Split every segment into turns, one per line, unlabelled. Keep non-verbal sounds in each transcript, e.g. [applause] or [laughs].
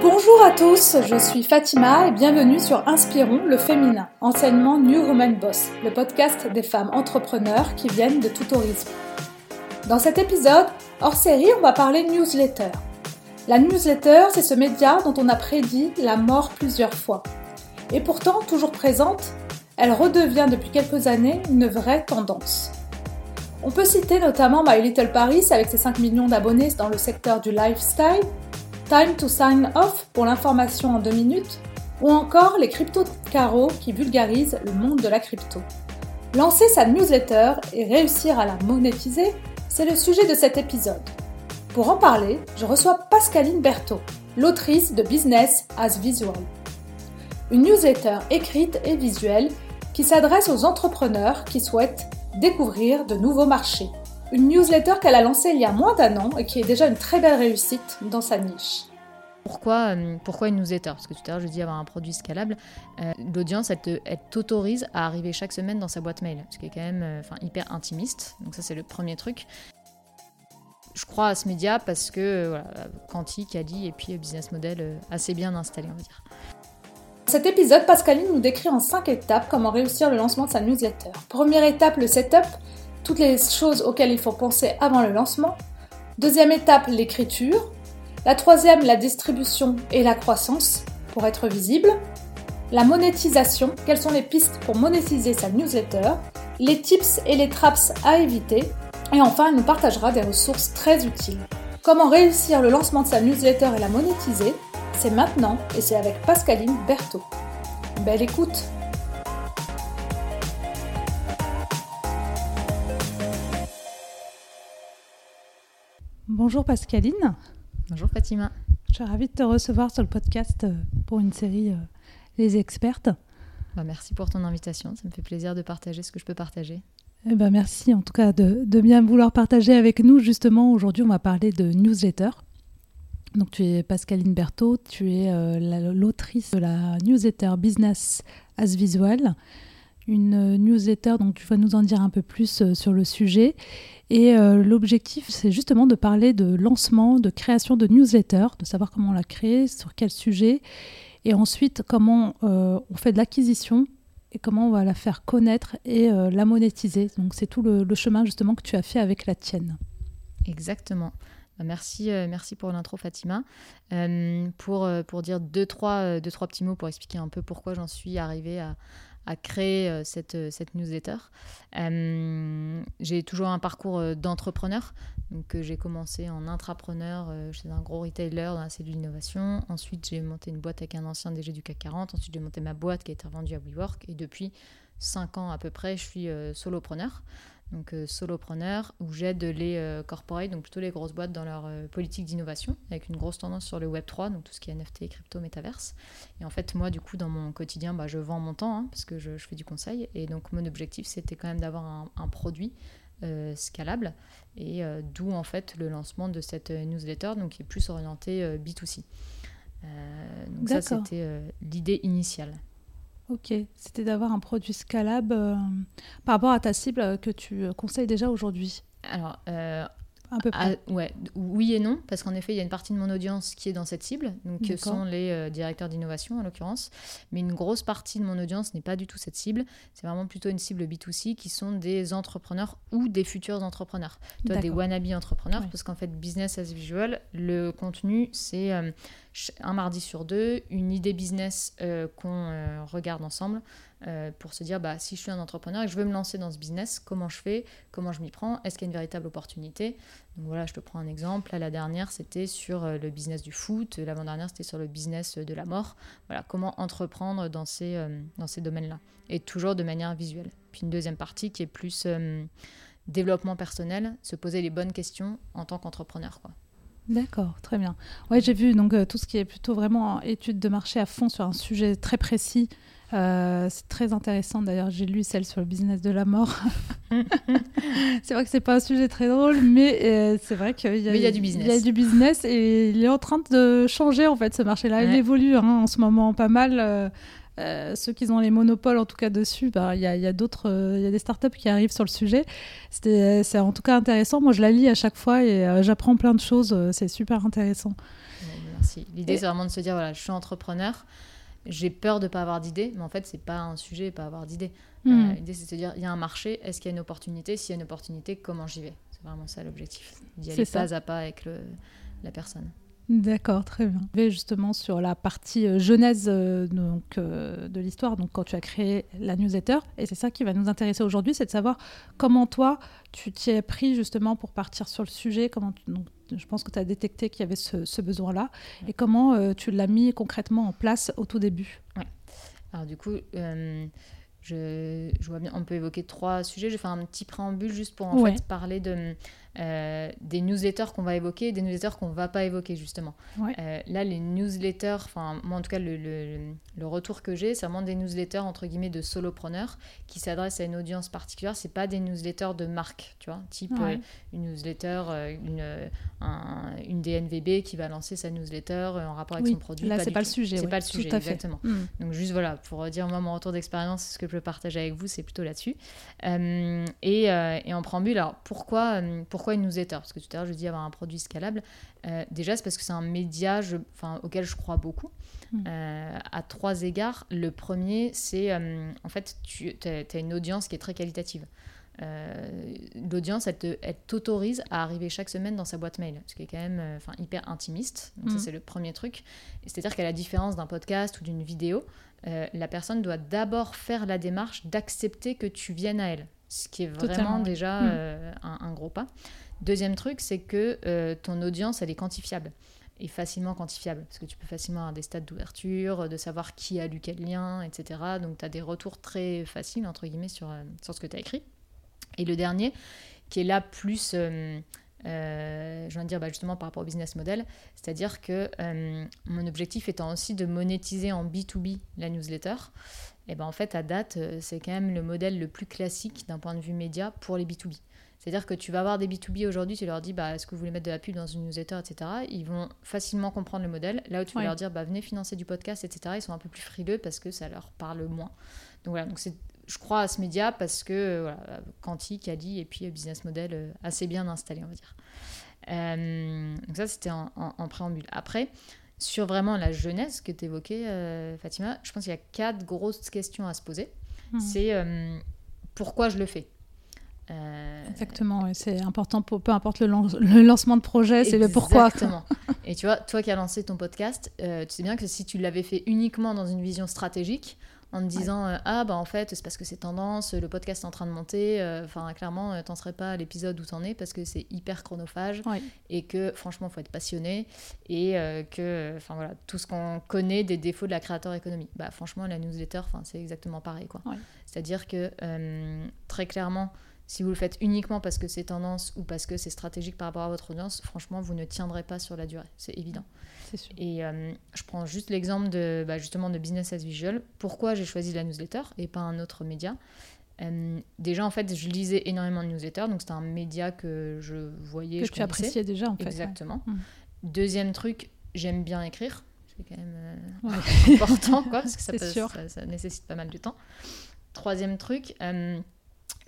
Bonjour à tous, je suis Fatima et bienvenue sur Inspirons le féminin, enseignement New Woman Boss, le podcast des femmes entrepreneurs qui viennent de tout horizon. Dans cet épisode, hors série, on va parler newsletter. La newsletter, c'est ce média dont on a prédit la mort plusieurs fois. Et pourtant, toujours présente, elle redevient depuis quelques années une vraie tendance. On peut citer notamment My Little Paris avec ses 5 millions d'abonnés dans le secteur du lifestyle, Time to Sign Off pour l'information en 2 minutes, ou encore les crypto Caro qui vulgarisent le monde de la crypto. Lancer sa newsletter et réussir à la monétiser, c'est le sujet de cet épisode. Pour en parler, je reçois Pascaline Berthaud, l'autrice de Business as Visual. Une newsletter écrite et visuelle qui s'adresse aux entrepreneurs qui souhaitent découvrir de nouveaux marchés. Une newsletter qu'elle a lancée il y a moins d'un an et qui est déjà une très belle réussite dans sa niche.
Pourquoi, euh, pourquoi une newsletter Parce que tout à l'heure, je dis avoir un produit scalable. Euh, l'audience, elle, t'autorise à arriver chaque semaine dans sa boîte mail, ce qui est quand même euh, hyper intimiste. Donc ça, c'est le premier truc. Je crois à ce média parce que voilà, Quantique a dit, et puis business model assez bien installé, on va dire.
Cet épisode, Pascaline nous décrit en 5 étapes comment réussir le lancement de sa newsletter. Première étape, le setup, toutes les choses auxquelles il faut penser avant le lancement. Deuxième étape, l'écriture. La troisième, la distribution et la croissance pour être visible. La monétisation, quelles sont les pistes pour monétiser sa newsletter. Les tips et les traps à éviter. Et enfin, elle nous partagera des ressources très utiles. Comment réussir le lancement de sa newsletter et la monétiser? C'est maintenant et c'est avec Pascaline Berthaud. Belle écoute Bonjour Pascaline.
Bonjour Fatima.
Je suis ravie de te recevoir sur le podcast euh, pour une série euh, Les Expertes.
Bah, merci pour ton invitation, ça me fait plaisir de partager ce que je peux partager.
Eh ben merci en tout cas de, bien vouloir partager avec nous. Justement, aujourd'hui, on va parler de newsletter. Donc, tu es Pascaline Berthaud, tu es euh, l'autrice de la newsletter Business as Visual, une newsletter dont tu vas nous en dire un peu plus sur le sujet. Et euh, l'objectif, c'est justement de parler de lancement, de création de newsletter, de savoir comment on la crée, sur quel sujet, et ensuite comment euh, on fait de l'acquisition et comment on va la faire connaître et euh, la monétiser. Donc c'est tout le, chemin justement que tu as fait avec la tienne.
Exactement. Bah, merci, merci pour l'intro Fatima. pour, pour dire deux trois, deux, trois petits mots pour expliquer un peu pourquoi j'en suis arrivée à, à créer euh, cette, euh, cette newsletter. Euh, j'ai toujours un parcours d'entrepreneur. Donc, j'ai commencé en intrapreneur chez un gros retailer dans la cellule d'innovation. Ensuite, j'ai monté une boîte avec un ancien DG du CAC 40. Ensuite, j'ai monté ma boîte qui a été revendue à WeWork. Et depuis 5 ans à peu près, je suis solopreneur donc euh, solopreneur, où j'aide les euh, corporates, donc plutôt les grosses boîtes dans leur euh, politique d'innovation, avec une grosse tendance sur le Web 3, donc tout ce qui est NFT, crypto, métaverse. Et en fait, moi, du coup, dans mon quotidien, bah, je vends mon temps, hein, parce que je, fais du conseil. Et donc, mon objectif, c'était quand même d'avoir un, produit scalable, et d'où en fait le lancement de cette newsletter, donc qui est plus orienté B2C. donc ça, c'était l'idée initiale.
Ok, c'était d'avoir un produit scalable euh, par rapport à ta cible que tu conseilles déjà aujourd'hui.
Alors, euh, un peu près. ouais, oui et non, parce qu'en effet, il y a une partie de mon audience qui est dans cette cible, donc ce sont les euh, directeurs d'innovation en l'occurrence, mais une grosse partie de mon audience n'est pas du tout cette cible. C'est vraiment plutôt une cible B2C qui sont des entrepreneurs ou des futurs entrepreneurs, Toi, des wannabe entrepreneurs, parce qu'en fait, business as visual, le contenu, c'est un mardi sur deux, une idée business qu'on regarde ensemble. Euh, pour se dire bah, si je suis un entrepreneur et que je veux me lancer dans ce business, comment je fais, comment je m'y prends, est-ce qu'il y a une véritable opportunité? Donc voilà, je te prends un exemple. la dernière, c'était sur euh, le business du foot. L'avant-dernière, c'était sur le business de la mort. Voilà, comment entreprendre dans ces, euh, ces domaines-là. Et toujours de manière visuelle. Puis une deuxième partie qui est plus développement personnel, se poser les bonnes questions en tant qu'entrepreneur. quoi.
D'accord, très bien. Ouais, j'ai vu donc tout ce qui est plutôt vraiment étude de marché à fond sur un sujet très précis euh, c'est très intéressant d'ailleurs, j'ai lu celle sur le business de la mort. [laughs] c'est vrai que c'est pas un sujet très drôle, mais euh, c'est vrai qu'il y,
a du business.
Il y a du business et il est en train de changer en fait ce marché-là. Il évolue hein, en ce moment pas mal. Euh, ceux qui ont les monopoles en tout cas dessus, bah, il y a, d'autres, il y a des startups qui arrivent sur le sujet. C'est en tout cas intéressant. Moi, je la lis à chaque fois et j'apprends plein de choses. C'est super intéressant.
merci. L'idée, c'est vraiment de se dire voilà, je suis entrepreneur, j'ai peur de ne pas avoir d'idées, mais en fait, c'est pas un sujet, pas avoir d'idées. Hmm. L'idée, c'est de se dire il y a un marché, est-ce qu'il y a une opportunité? S'il y a une opportunité, comment j'y vais? C'est vraiment ça l'objectif. D'y aller pas à pas avec le, la personne.
D'accord, très bien. Je vais justement sur la partie euh, genèse euh, donc, euh, de l'histoire, donc quand tu as créé la newsletter, et c'est ça qui va nous intéresser aujourd'hui, c'est de savoir comment toi, tu t'y es pris justement pour partir sur le sujet, comment donc, je pense que tu as détecté qu'il y avait ce, besoin-là, et comment tu l'as mis concrètement en place au tout début?
Ouais. Alors du coup, je, je, vois bien, on peut évoquer trois sujets. Je vais faire un petit préambule juste pour en fait parler de euh, des newsletters qu'on va évoquer des newsletters qu'on va pas évoquer justement. Euh, là, les newsletters, enfin moi en tout cas le, le, retour que j'ai, c'est vraiment des newsletters entre guillemets de solopreneurs qui s'adressent à une audience particulière. C'est pas des newsletters de marque, tu vois, type euh, une newsletter, une, une DNVB qui va lancer sa newsletter en rapport avec son produit.
Là, c'est pas, le sujet.
C'est pas le sujet, exactement. Hmm. Donc juste voilà, pour dire moi mon retour d'expérience, ce que je peux partager avec vous, c'est plutôt là-dessus. et, et en préambule, alors pourquoi, pourquoi une newsletter Parce que tout à l'heure, je dis avoir un produit scalable. Euh, déjà, c'est parce que c'est un média je, auquel je crois beaucoup. Hmm. Euh, à trois égards. Le premier, c'est euh, en fait, tu as, une audience qui est très qualitative. L'audience, elle t'autorise à arriver chaque semaine dans sa boîte mail, ce qui est quand même enfin, hyper intimiste. Donc, ça, hmm. c'est le premier truc. C'est-à-dire qu'à la différence d'un podcast ou d'une vidéo, la personne doit d'abord faire la démarche d'accepter que tu viennes à elle ce qui est vraiment déjà hmm. euh, un, gros pas. Deuxième truc, c'est que euh, ton audience, elle est quantifiable et facilement quantifiable, parce que tu peux facilement avoir des stades d'ouverture, de savoir qui a lu quel lien, etc. Donc tu as des retours très faciles, entre guillemets, sur, euh, sur ce que tu as écrit. Et le dernier, qui est là plus... je viens de dire bah, justement par rapport au business model, c'est-à-dire que mon objectif étant aussi de monétiser en B2B la newsletter, et ben en fait, à date, euh, c'est quand même le modèle le plus classique d'un point de vue média pour les B2B. C'est-à-dire que tu vas avoir des B2B aujourd'hui, tu leur dis bah, est-ce que vous voulez mettre de la pub dans une newsletter, etc. Ils vont facilement comprendre le modèle. Là où tu vas leur dire bah, venez financer du podcast, etc. Ils sont un peu plus frileux parce que ça leur parle moins. Donc voilà, donc je crois à ce média parce que euh, voilà, Quanti, Cali et puis euh, business model assez bien installé, on va dire. donc ça, c'était en, en, préambule. Après, sur vraiment la jeunesse que tu évoquais, euh, Fatima, je pense qu'il y a quatre grosses questions à se poser. Hmm. C'est euh, pourquoi je le fais?
Euh, Exactement, c'est important, pour, peu importe le, le lancement de projet, c'est le pourquoi.
Exactement. [laughs] Et tu vois, toi qui as lancé ton podcast, tu sais bien que si tu l'avais fait uniquement dans une vision stratégique, en te disant euh, ah bah en fait c'est parce que c'est tendance le podcast est en train de monter euh, enfin clairement euh, t'en serais pas à l'épisode où t'en es parce que c'est hyper chronophage et que franchement faut être passionné et que enfin voilà tout ce qu'on connaît des défauts de la créateur économie bah franchement la newsletter enfin c'est exactement pareil quoi. C'est à dire que très clairement si vous le faites uniquement parce que c'est tendance ou parce que c'est stratégique par rapport à votre audience, franchement, vous ne tiendrez pas sur la durée. C'est évident. Sûr. Et euh, je prends juste l'exemple de bah, justement de Business as Visual. Pourquoi j'ai choisi la newsletter et pas un autre média? Euh, Déjà, en fait, je lisais énormément de newsletters, donc c'était un média que je voyais.
Que je tu appréciais déjà, en fait.
Exactement. Mmh. Deuxième truc, j'aime bien écrire. C'est quand même euh, important, quoi, parce que [laughs] ça, ça, nécessite pas mal de temps. Troisième truc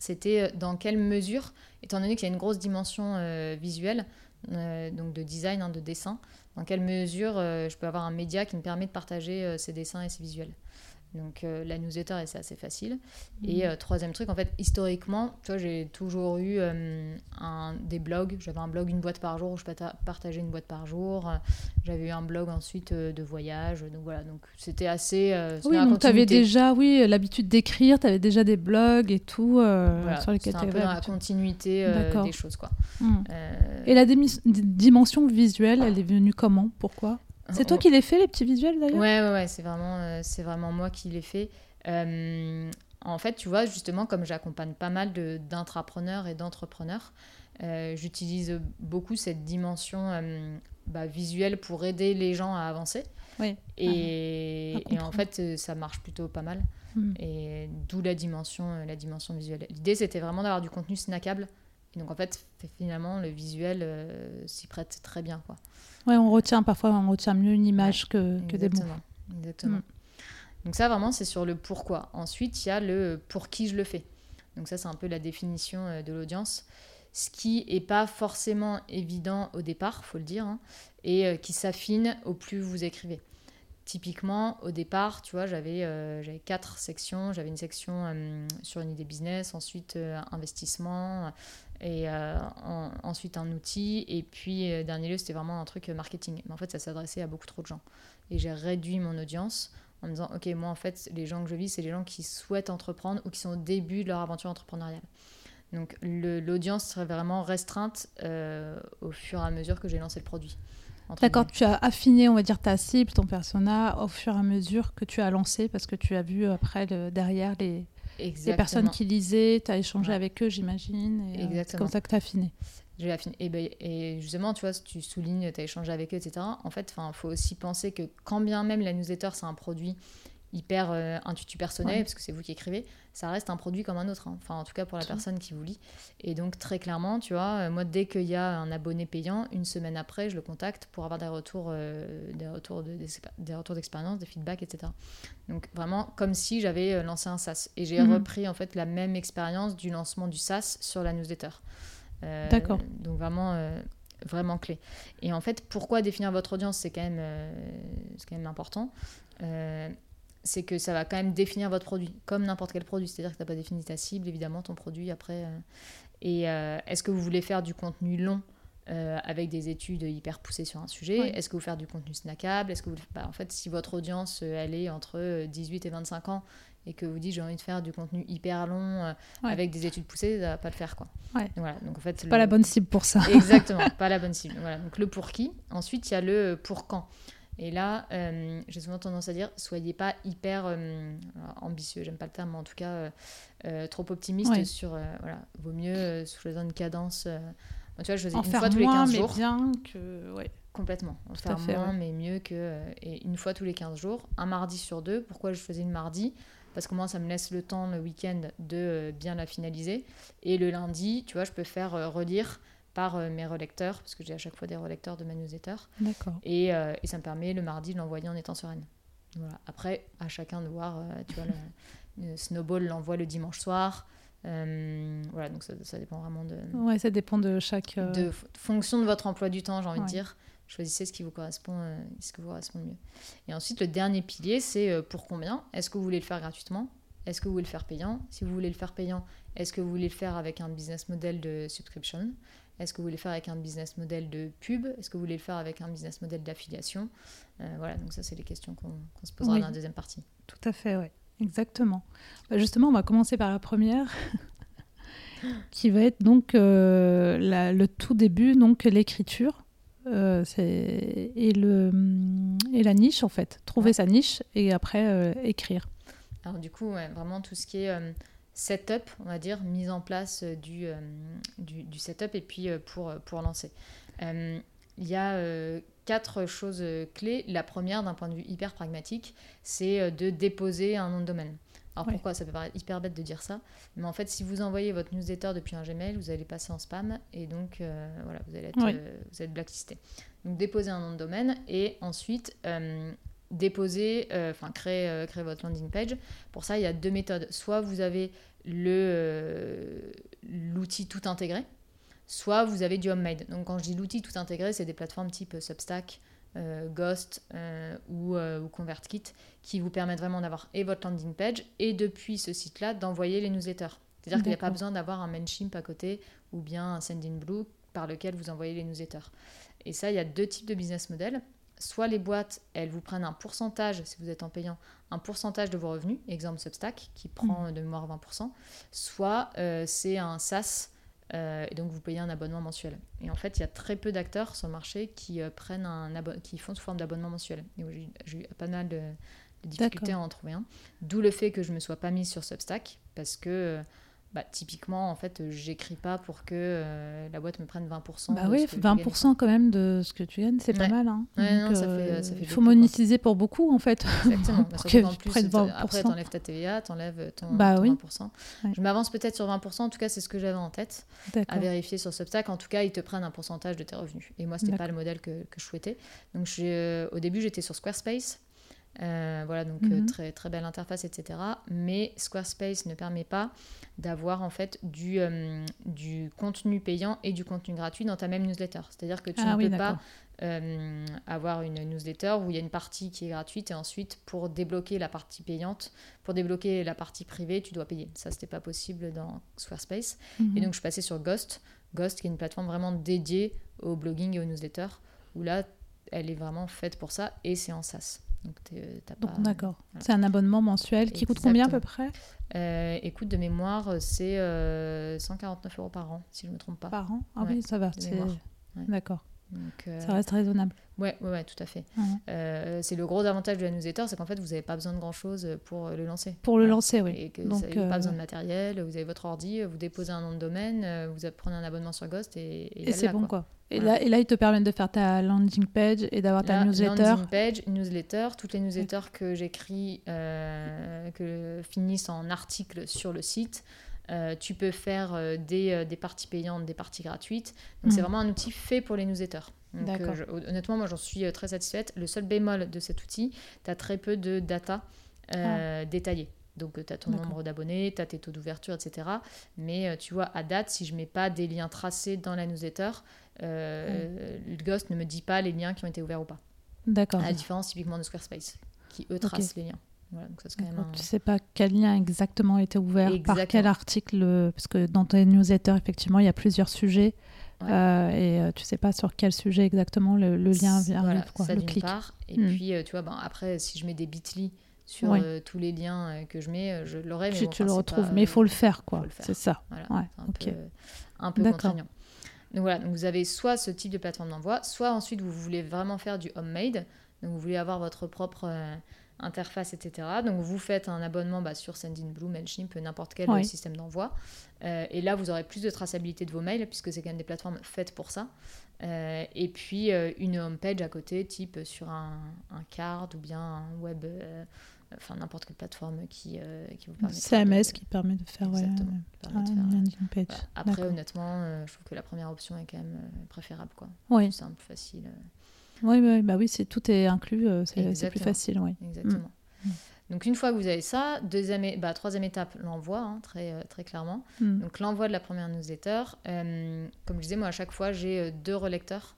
c'était euh, dans quelle mesure, étant donné qu'il y a une grosse dimension euh, visuelle, euh, donc de design, hein, de dessin, dans quelle mesure je peux avoir un média qui me permet de partager ces dessins et ces visuels? Donc euh, la newsletter, c'est assez facile. Et mhm. euh, troisième truc, en fait, historiquement, tu vois, j'ai toujours eu euh, un, des blogs. J'avais un blog une boîte par jour où je partageais une boîte par jour. J'avais eu un blog ensuite de voyage. Donc voilà, donc c'était assez.
oui, donc tu avais déjà, oui, l'habitude d'écrire, tu avais déjà des blogs et tout sur
lesquels tu un peu dans la continuité des choses, quoi.
Hmm. Et la dimension visuelle, elle est venue comment? Pourquoi? C'est toi qui l'as fait, les petits visuels d'ailleurs?
Ouais, ouais, ouais c'est vraiment, euh, c'est vraiment moi qui l'ai fait. Euh, en fait, tu vois, justement, comme j'accompagne pas mal d'intrapreneurs et d'entrepreneurs, euh, j'utilise beaucoup cette dimension bah, visuelle pour aider les gens à avancer. Oui. Et, et en fait, ça marche plutôt pas mal. Hmm. Et d'où la dimension, la dimension visuelle. L'idée, c'était vraiment d'avoir du contenu snackable. Et donc, en fait, finalement, le visuel s'y prête très bien. Quoi.
Ouais, on retient parfois, on retient mieux une image que, que, des mots.
Exactement. Mm. Donc ça, vraiment, c'est sur le pourquoi. Ensuite, il y a le pour qui je le fais. Donc ça, c'est un peu la définition euh, de l'audience. ce qui est pas forcément évident au départ, faut le dire, hein, et euh, qui s'affine au plus vous écrivez. Typiquement, au départ, tu vois, j'avais euh, quatre sections. J'avais une section euh, sur une idée business, ensuite investissement, et ensuite un outil, et puis dernier lieu, c'était vraiment un truc marketing. Mais en fait, ça s'adressait à beaucoup trop de gens. Et j'ai réduit mon audience en me disant, ok, moi en fait, les gens que je vis, c'est les gens qui souhaitent entreprendre ou qui sont au début de leur aventure entrepreneuriale. Donc l'audience serait vraiment restreinte euh, au fur et à mesure que j'ai lancé le produit.
D'accord, tu as affiné, on va dire, ta cible, ton persona au fur et à mesure que tu as lancé parce que tu as vu après derrière les, les, personnes qui lisaient, tu as échangé avec eux, j'imagine. Euh, c'est comme ça que tu as affiné.
J'ai affiné. Et, ben, et, justement, tu vois, tu soulignes, tu as échangé avec eux, etc. En fait, il faut aussi penser que quand bien même la newsletter, c'est un produit hyper euh, intuitu personnel, parce que c'est vous qui écrivez, ça reste un produit comme un autre. Hein. Enfin, en tout cas pour la personne qui vous lit. Et donc, très clairement, tu vois, euh, moi, dès qu'il y a un abonné payant, une semaine après, je le contacte pour avoir des retours, euh, des retours de, des, retours d'expérience, des feedbacks, etc. Donc, vraiment, comme si j'avais lancé un SaaS. Et j'ai mhm. repris, en fait, la même expérience du lancement du SaaS sur la newsletter.
D'accord.
Donc, vraiment vraiment clé. Et en fait, pourquoi définir votre audience, c'est quand, même, c'est quand même important c'est que ça va quand même définir votre produit, comme n'importe quel produit. C'est-à-dire que tu n'as pas défini ta cible, évidemment, ton produit après. Euh. et euh, est-ce que vous voulez faire du contenu long euh, avec des études hyper poussées sur un sujet? Est-ce que vous faire du contenu snackable? Est-ce que vous... Bah, en fait, si votre audience, elle est entre 18 et 25 ans et que vous dites j'ai envie de faire du contenu hyper long avec des études poussées, ça va pas le faire quoi.
voilà. Donc en fait, pas la bonne cible pour ça.
Exactement, [laughs] pas la bonne cible. Voilà. Donc le pour qui? Ensuite, il y a le pour quand? Et là, euh, j'ai souvent tendance à dire, soyez pas hyper euh, ambitieux, j'aime pas le terme, mais en tout cas euh, trop optimiste sur, voilà, vaut mieux choisir une cadence. tu vois, je faisais une fois tous les 15 jours.
mais bien que, ouais.
Complètement. En faire moins, mais mieux que. et une fois tous les 15 jours, un mardi sur deux. Pourquoi je faisais une mardi? Parce que moi, ça me laisse le temps le week-end de bien la finaliser. Et le lundi, tu vois, je peux faire relire par euh, mes relecteurs, parce que j'ai à chaque fois des relecteurs de ma newsletter.
D'accord.
Et, euh, et, ça me permet le mardi de l'envoyer en étant sereine. Voilà. Après, à chacun de voir, euh, tu vois, le, Snowball l'envoie le dimanche soir. voilà, donc ça, ça, dépend vraiment de.
Ouais, ça dépend de chaque.
De fonction de votre emploi du temps, j'ai envie de dire. Choisissez ce qui vous correspond, ce qui vous correspond le mieux. Et ensuite, le dernier pilier, c'est pour combien Est-ce que vous voulez le faire gratuitement? Est-ce que vous voulez le faire payant? Si vous voulez le faire payant, est-ce que vous voulez le faire avec un business model de subscription? Est-ce que vous voulez le faire avec un business model de pub? Est-ce que vous voulez le faire avec un business model d'affiliation? Euh, Voilà, donc ça, c'est les questions qu'on se posera dans la deuxième partie.
Tout à fait, oui. Exactement. Bah, justement, on va commencer par la première, [laughs] qui va être donc euh, le tout début, donc l'écriture. Euh, et, le, et la niche, en fait. Trouver sa niche et après écrire.
Alors, du coup, vraiment tout ce qui est setup, on va dire, mise en place euh, du, euh, du, du, setup et puis euh, pour, pour lancer. Il y a quatre choses clés. La première, d'un point de vue hyper pragmatique, c'est de déposer un nom de domaine. Alors pourquoi Ça peut paraître hyper bête de dire ça, mais en fait, si vous envoyez votre newsletter depuis un Gmail, vous allez passer en spam et donc voilà, vous allez être, vous être blacklisté. Donc déposer un nom de domaine et ensuite déposer, enfin créer, créer votre landing page. Pour ça, il y a deux méthodes. Soit vous avez euh, l'outil tout intégré, soit vous avez du homemade. Donc quand je dis l'outil tout intégré, c'est des plateformes type Substack, euh, Ghost euh, ou, ConvertKit qui vous permettent vraiment d'avoir et votre landing page et depuis ce site-là d'envoyer les newsletters. C'est-à-dire qu'il n'y a pas besoin d'avoir un Mailchimp à côté ou bien un Sendinblue par lequel vous envoyez les newsletters. Et ça, il y a deux types de business models soit les boîtes, elles vous prennent un pourcentage, si vous êtes en payant, un pourcentage de vos revenus, exemple Substack, qui prend mm. de mémoire 20%, soit euh, c'est un SaaS, euh, et donc vous payez un abonnement mensuel. Et en fait, il y a très peu d'acteurs sur le marché qui, euh, prennent un qui font sous forme d'abonnement mensuel. J'ai eu pas mal de, de difficultés à en trouver un. D'où le fait que je ne me sois pas mise sur Substack, parce que bah, typiquement, en fait, j'écris pas pour que euh, la boîte me prenne 20%.
Bah oui, 20% quand même de ce que tu gagnes, c'est pas mal. Hein. Euh, il faut monétiser pour beaucoup, en fait.
Exactement. [laughs] pour que en plus, 20%. après, t'enlèves ta TVA, t'enlèves ton, bah, ton 20%. Je m'avance peut-être sur 20%, en tout cas, c'est ce que j'avais en tête. À vérifier sur Substack. En tout cas, ils te prennent un pourcentage de tes revenus. Et moi, c'était pas le modèle que, que je souhaitais. Donc, euh, au début, j'étais sur Squarespace. Euh, voilà, donc
Mhm.
euh, très, très belle interface, etc. Mais Squarespace ne permet pas d'avoir en fait du, euh, du contenu payant et du contenu gratuit dans ta même newsletter. C'est-à-dire que tu
Ah
ne
oui,
peux pas euh, avoir une newsletter où il y a une partie qui est gratuite et ensuite pour débloquer la partie payante, pour débloquer la partie privée, tu dois payer. Ça, c'était pas possible dans Squarespace.
Mhm.
Et donc, je suis passée sur Ghost. Ghost, qui est une plateforme vraiment dédiée au blogging et aux newsletters, où là, elle est vraiment faite pour ça et c'est en SaaS. Donc, t'es- t'as
Donc,
pas-
d'accord.
voilà.
C'est un abonnement mensuel qui coûte combien à peu près?
Euh, écoute, de mémoire, c'est euh, 149 euros par an, si je ne me trompe pas.
par an? Ah
Ouais,
oui, ça va.
Ouais.
D'accord.
Donc, euh,
Ça reste raisonnable.
Ouais, ouais, ouais, tout à fait. Euh, c'est le gros avantage de la newsletter, c'est qu'en fait, vous n'avez pas besoin de grand-chose pour euh, le lancer.
Pour le
Voilà.
lancer, oui.
Et que
Donc,
vous n'avez
euh,
pas besoin de matériel, vous avez votre ordi, vous déposez un nom de domaine, euh, vous prenez un abonnement sur Ghost et, et,
Et c'est bon,
quoi.
quoi. Et,
Voilà.
là, et là, ils te permettent de faire ta landing page et d'avoir ta
Là,
newsletter.
landing page, newsletter, toutes les newsletters que j'écris euh, que finissent en article sur le site. Euh, tu peux faire euh, des, euh, des parties payantes, des parties gratuites. Donc, c'est
Mhm.
vraiment un outil fait pour les newsletters. Donc, je- honnêtement, moi, j'en suis très satisfaite. Le seul bémol de cet outil, tu as très peu de data euh, détaillée. Donc, tu as ton
Ah.
Nombre d'abonnés, tu as tes taux d'ouverture, etc. Mais tu vois, à date, si je mets pas des liens tracés dans la newsletter, euh, le Ghost ne me dit pas les liens qui ont été ouverts ou pas.
D'accord.
À la différence typiquement de Squarespace, qui eux tracent les liens. Voilà, donc ça c'est quand même
D'accord.
un-
Tu sais pas quel lien exactement a été ouvert, par
Exactement.
quel article, parce que dans tes newsletters, effectivement, il y a plusieurs sujets,
Ouais.
euh, et euh, tu sais pas sur quel sujet exactement le, le lien vient
Voilà,
quoi,
ça
le clic.
part. Et
Hmm.
puis, euh, tu vois, ben, après, si je mets des bit.ly sur euh, tous les liens que je mets, je l'aurai. Mais
tu
bon,
tu
enfin,
le retrouves,
pas,
mais il faut le faire, quoi. C'est ça.
Voilà,
Ouais,
un peu, un peu
D'accord.
contraignant. Donc voilà, donc vous avez soit ce type de plateforme d'envoi, soit ensuite vous voulez vraiment faire du homemade, donc vous voulez avoir votre propre euh, interface, etc. Donc vous faites un abonnement bah, sur Sendinblue, Mailchimp, n'importe quel
Ouais.
système d'envoi. Euh, et là, vous aurez plus de traçabilité de vos mails, puisque c'est quand même des plateformes faites pour ça. Euh, et puis euh, une homepage à côté, type sur un, un card ou bien un web, euh, enfin n'importe quelle plateforme qui, qui vous permet
CMS qui permet de faire ouais,
qui permet de faire,
landing page.
voilà. Après, honnêtement, je trouve que la première option est quand même préférable. Quoi.
Oui,
simple, facile.
Oui, oui, bah oui, c'est tout est inclus, euh, c'est plus facile, oui.
Exactement.
Mm.
Donc une fois que vous avez ça, deuxième, bah, troisième étape, l'envoi, hein, très, euh, très clairement.
Mm.
Donc l'envoi de la première newsletter. Euh, comme je disais, moi à chaque fois, j'ai deux relecteurs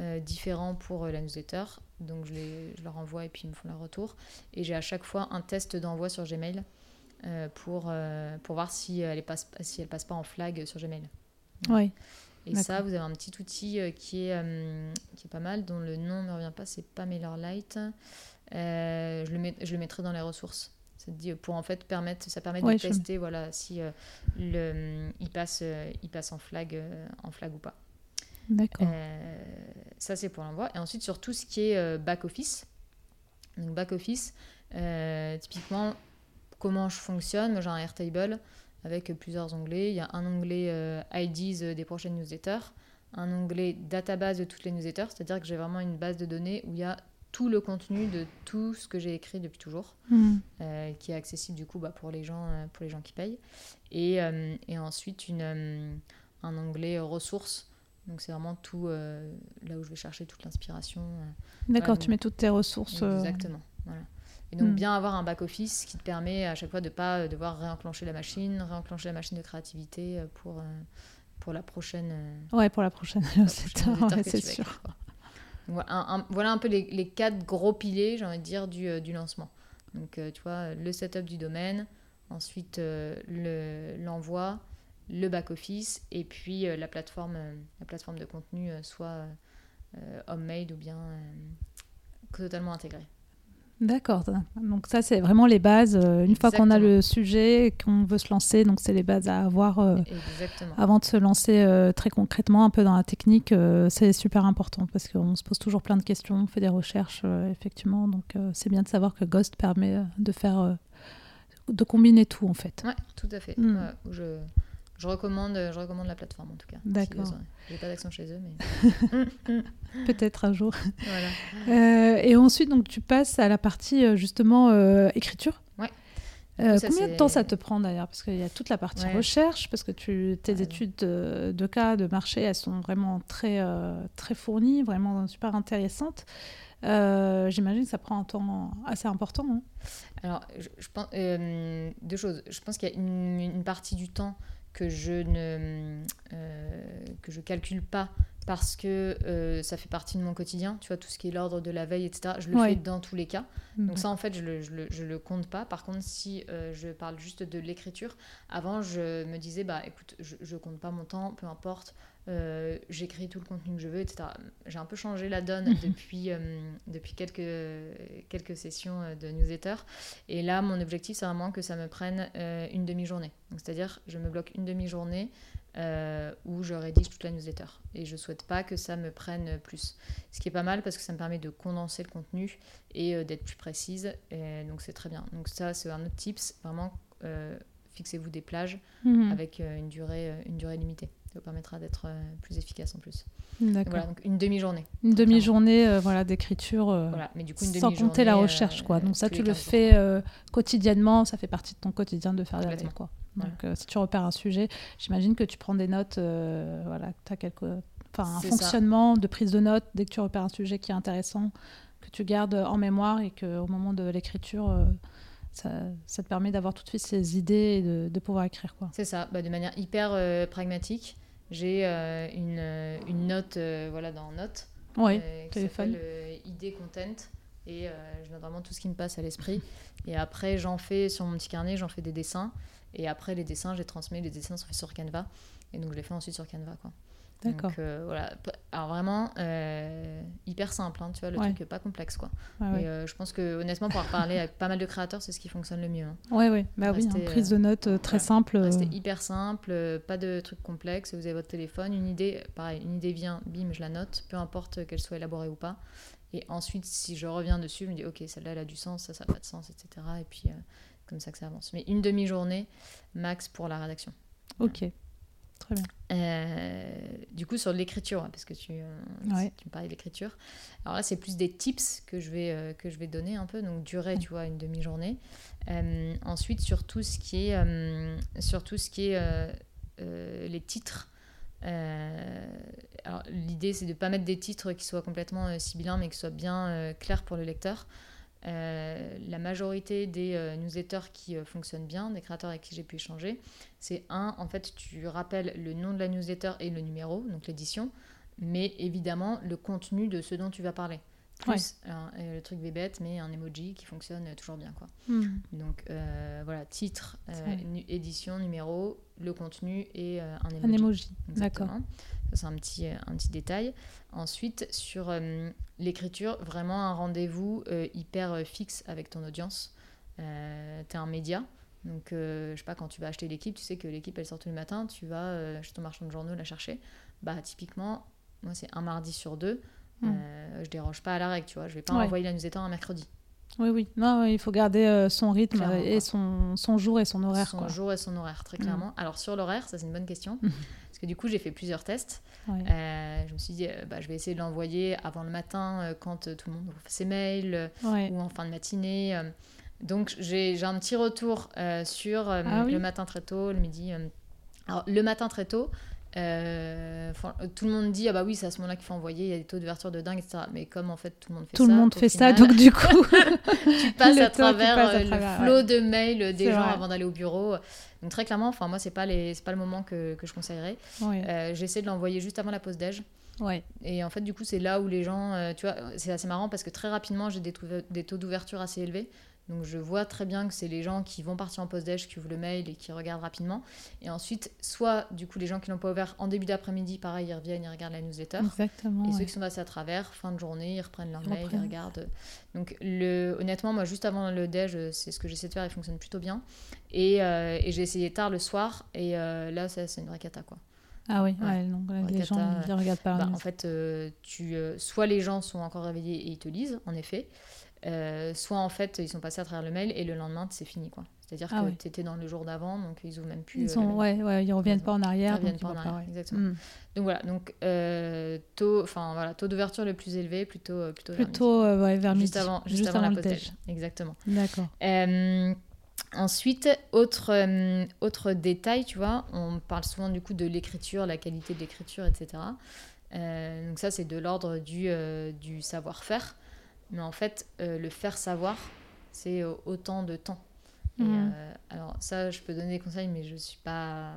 euh, différents pour euh, la newsletter. Donc je, les, je leur envoie et puis ils me font leur retour. Et j'ai à chaque fois un test d'envoi sur Gmail pour, pour voir si elle, passe, si elle passe pas en flag sur Gmail.
Oui,
Et ça, vous avez un petit outil euh, qui, est, euh, qui est pas mal, dont le nom ne me revient pas, c'est pas MailerLite. Euh, je, le mets- je le mettrai dans les ressources. Pour en fait permettre, ça permet
Ouais,
de tester voilà, si euh, le, il, passe, euh, il passe en flag, euh, en flag ou pas.
d'accord.
Ça, c'est pour l'envoi. Et ensuite, sur tout ce qui est euh, back-office. Donc, back-office, euh, typiquement, comment je fonctionne? Moi, j'ai un Airtable avec plusieurs onglets. Il y a un onglet euh, IDs euh, des prochaines newsletters, un onglet database de toutes les newsletters, c'est-à-dire que j'ai vraiment une base de données où il y a tout le contenu de tout ce que j'ai écrit depuis toujours
Mm.
euh, qui est accessible du coup bah, pour, les gens, euh, pour les gens qui payent. Et, et ensuite une, un onglet ressources. Donc c'est vraiment tout là où je vais chercher toute l'inspiration.
D'accord, tu mets toutes tes ressources.
Exactement. Voilà. Et donc
Hmm.
bien avoir un back-office qui te permet à chaque fois de pas euh, devoir réenclencher la machine, réenclencher la machine de créativité euh, pour, euh, pour la prochaine...
Ouais, pour la prochaine ouais, c'est sûr.
voilà, un, un- voilà un peu les, les quatre gros piliers, j'ai envie de dire, du, du lancement. Donc, tu vois, le setup du domaine, ensuite euh, le- l'envoi, le back-office, et puis la, plateforme, la plateforme de contenu, soit homemade ou bien totalement intégrée.
D'accord. Donc ça, c'est vraiment les bases. euh, Une fois qu'on a le sujet, qu'on veut se lancer, donc c'est les bases à avoir euh, avant de se lancer euh, très concrètement un peu dans la technique. euh, c'est super important parce qu'on se pose toujours plein de questions, on fait des recherches, effectivement. Donc c'est bien de savoir que Ghost permet de faire, de combiner tout en fait.
Ouais, tout à fait.
Mm.
Je, je, recommande, je recommande la plateforme en tout cas.
D'accord.
Si. J'ai pas d'action chez eux, mais [laughs]
Peut-être un jour.
voilà.
Euh, et ensuite, donc tu passes à la partie euh, justement euh, écriture.
Ouais.
Euh,
Ça,
combien de temps ça te prend d'ailleurs? Parce qu'il y a toute la partie
Ouais.
recherche, parce que tu, tes études de, de cas, de marché, elles sont vraiment très, très fournies, vraiment super intéressantes. J'imagine que ça prend un temps assez important. Hein.
Alors, je, pense deux choses. Je pense qu'il y a une, une, partie du temps que je ne que je calcule pas parce que euh, ça fait partie de mon quotidien, tu vois, tout ce qui est l'ordre de la veille, etc. Je le fais dans tous les cas. Donc ça, en fait, je le, je le, je le compte pas. Par contre, si euh, je parle juste de l'écriture, avant, je me disais, bah écoute, je, je compte pas mon temps, peu importe, euh, j'écris tout le contenu que je veux, etc. J'ai un peu changé la donne [laughs] depuis, depuis quelques, quelques sessions de newsletter. Et là, mon objectif, c'est vraiment que ça me prenne une demi-journée. C'est-à-dire, je me bloque une demi-journée euh, où je rédige toute la newsletter. Et je souhaite pas que ça me prenne plus. Ce qui est pas mal parce que ça me permet de condenser le contenu et euh, d'être plus précise. Et donc c'est très bien. Donc ça, c'est un autre tips. Vraiment, euh, fixez-vous des plages mhm. avec une, durée, une durée limitée. Ça vous permettra d'être plus efficace en plus. Voilà, donc une demi-journée.
Une demi-journée voilà, d'écriture voilà, mais du coup, une sans compter la recherche. quoi. Donc ça, tu le fais quotidiennement, ça fait partie de ton quotidien de faire la. Quoi. Donc, euh, si tu repères un sujet, j'imagine que tu prends des notes, euh, voilà, tu as quelques, enfin, un fonctionnement de prise de notes dès que tu repères un sujet qui est intéressant, que tu gardes en mémoire et qu'au moment de l'écriture, euh, ça, ça, te permet d'avoir tout de suite ces idées et de, de pouvoir écrire.
C'est ça, bah, de manière hyper pragmatique. J'ai une, une, note voilà, dans Notes
oui, s'appelle
idée content et je note vraiment tout ce qui me passe à l'esprit. Et après, j'en fais sur mon petit carnet, j'en fais des dessins. Et après, les dessins, j'ai transmis. Les dessins sont faits sur Canva. Et donc, je les fais ensuite sur Canva. Quoi. D'accord. Donc, euh, voilà. Alors, vraiment, euh, hyper simple, hein, tu vois, le truc pas complexe, quoi. et euh, je pense que, honnêtement, pour parler avec pas mal de créateurs, c'est ce qui fonctionne le mieux. Hein.
Ouais, ouais. Bah oui, une prise de notes très simple.
C'était hyper simple, pas de trucs complexes. Vous avez votre téléphone, une idée, pareil, une idée vient, bim, je la note, peu importe qu'elle soit élaborée ou pas. Et ensuite, si je reviens dessus, je me dis, ok, celle-là, elle a du sens, ça, ça n'a pas de sens, etc. Et puis, comme ça que ça avance. Mais une demi-journée max pour la rédaction.
Ok, très bien.
Euh, du coup, sur l'écriture, hein, parce que tu, euh, tu me parlais de l'écriture. Alors là, c'est plus des tips que je vais, euh, que je vais donner un peu. Donc, durée, tu vois, une demi-journée. ensuite, sur tout ce qui est, sur tout ce qui est les titres. alors, l'idée, c'est de ne pas mettre des titres qui soient complètement sibyllins, mais qui soient bien clairs pour le lecteur. La majorité des newsletters qui fonctionnent bien, des créateurs avec qui j'ai pu échanger, c'est un, en fait, tu rappelles le nom de la newsletter et le numéro, donc l'édition, mais évidemment le contenu de ce dont tu vas parler. Plus le truc bébête, mais un emoji qui fonctionne toujours bien. Quoi. Hmm. Donc voilà, titre, édition, numéro, le contenu et un emoji.
Un emoji, d'accord
c'est un petit, euh, un petit détail. Ensuite, sur euh, l'écriture, vraiment un rendez-vous euh, hyper fixe avec ton audience. tu es un média. Donc, je sais pas, quand tu vas acheter l'équipe, tu sais que l'équipe, elle sort tous les matins, tu vas chez ton marchand de journaux la chercher. Bah, typiquement, moi, c'est un mardi sur deux. Je hmm. je déroge pas à la règle, tu vois. Je vais pas envoyer la newsletter un mercredi.
Oui, oui. Non, il faut garder son rythme et son, son, jour et son horaire.
Son jour et son horaire, très hmm. clairement. Alors, sur l'horaire, ça, c'est une bonne question. [laughs] Parce que du coup, j'ai fait plusieurs tests. Euh, je me suis dit, euh, bah, je vais essayer de l'envoyer avant le matin euh, quand tout le monde ouvre ses mails ou en fin de matinée. Donc, j'ai un petit retour sur ah le matin très tôt, le midi. alors, le matin très tôt, euh, tout le monde dit ah bah oui c'est à ce moment-là qu'il faut envoyer il y a des taux d'ouverture de dingue etc mais comme en fait tout le monde fait
tout
ça
le monde fait ça donc du coup [laughs]
tu [laughs] passes à travers euh, le flot de mails des gens avant d'aller au bureau. Donc très clairement enfin moi c'est pas les c'est pas le moment que, que je conseillerais. Euh, j'essaie de l'envoyer juste avant la pause déj.
Ouais.
Et en fait, du coup, c'est là où les gens, tu vois, c'est assez marrant parce que très rapidement, j'ai des, des taux d'ouverture assez élevés. Donc je vois très bien que c'est les gens qui vont partir en post-déj, qui ouvrent le mail et qui regardent rapidement. Et ensuite, soit du coup les gens qui l'ont pas ouvert en début d'après-midi, pareil, ils reviennent, ils regardent la newsletter.
Exactement.
Et ceux qui sont passés à travers, fin de journée, ils reprennent leur mail, ils regardent. Donc le, honnêtement, moi juste avant le déj, c'est ce que j'essaie de faire, il fonctionne plutôt bien. Et, euh, et j'ai essayé tard le soir, et euh, là c'est une vraie cata quoi.
Ah oui, donc les gens ne regardent pas.
Bah, en fait, euh, tu, soit les gens sont encore réveillés et ils te lisent, en effet, euh, soit en fait ils sont passés à travers le mail et le lendemain c'est fini quoi. C'est-à-dire ah que tu étais dans le jour d'avant, donc ils ouvrent même plus.
Ils, euh, ouais, ouais, ils reviennent pas en arrière.
Ils reviennent pas en arrière, exactement. Hmm. Donc voilà, donc euh, taux, enfin voilà, taux d'ouverture le plus élevé, plutôt plutôt.
Plutôt vers, ouais, vers
juste avant, juste, avant, la pause Exactement.
D'accord.
ensuite, autre autre détail, tu vois, on parle souvent du coup de l'écriture, la qualité de l'écriture, etc. donc ça c'est de l'ordre du du savoir-faire. Mais en fait, le faire savoir, c'est autant de temps. Et,
Mhm.
alors ça, je peux donner des conseils, mais je ne suis pas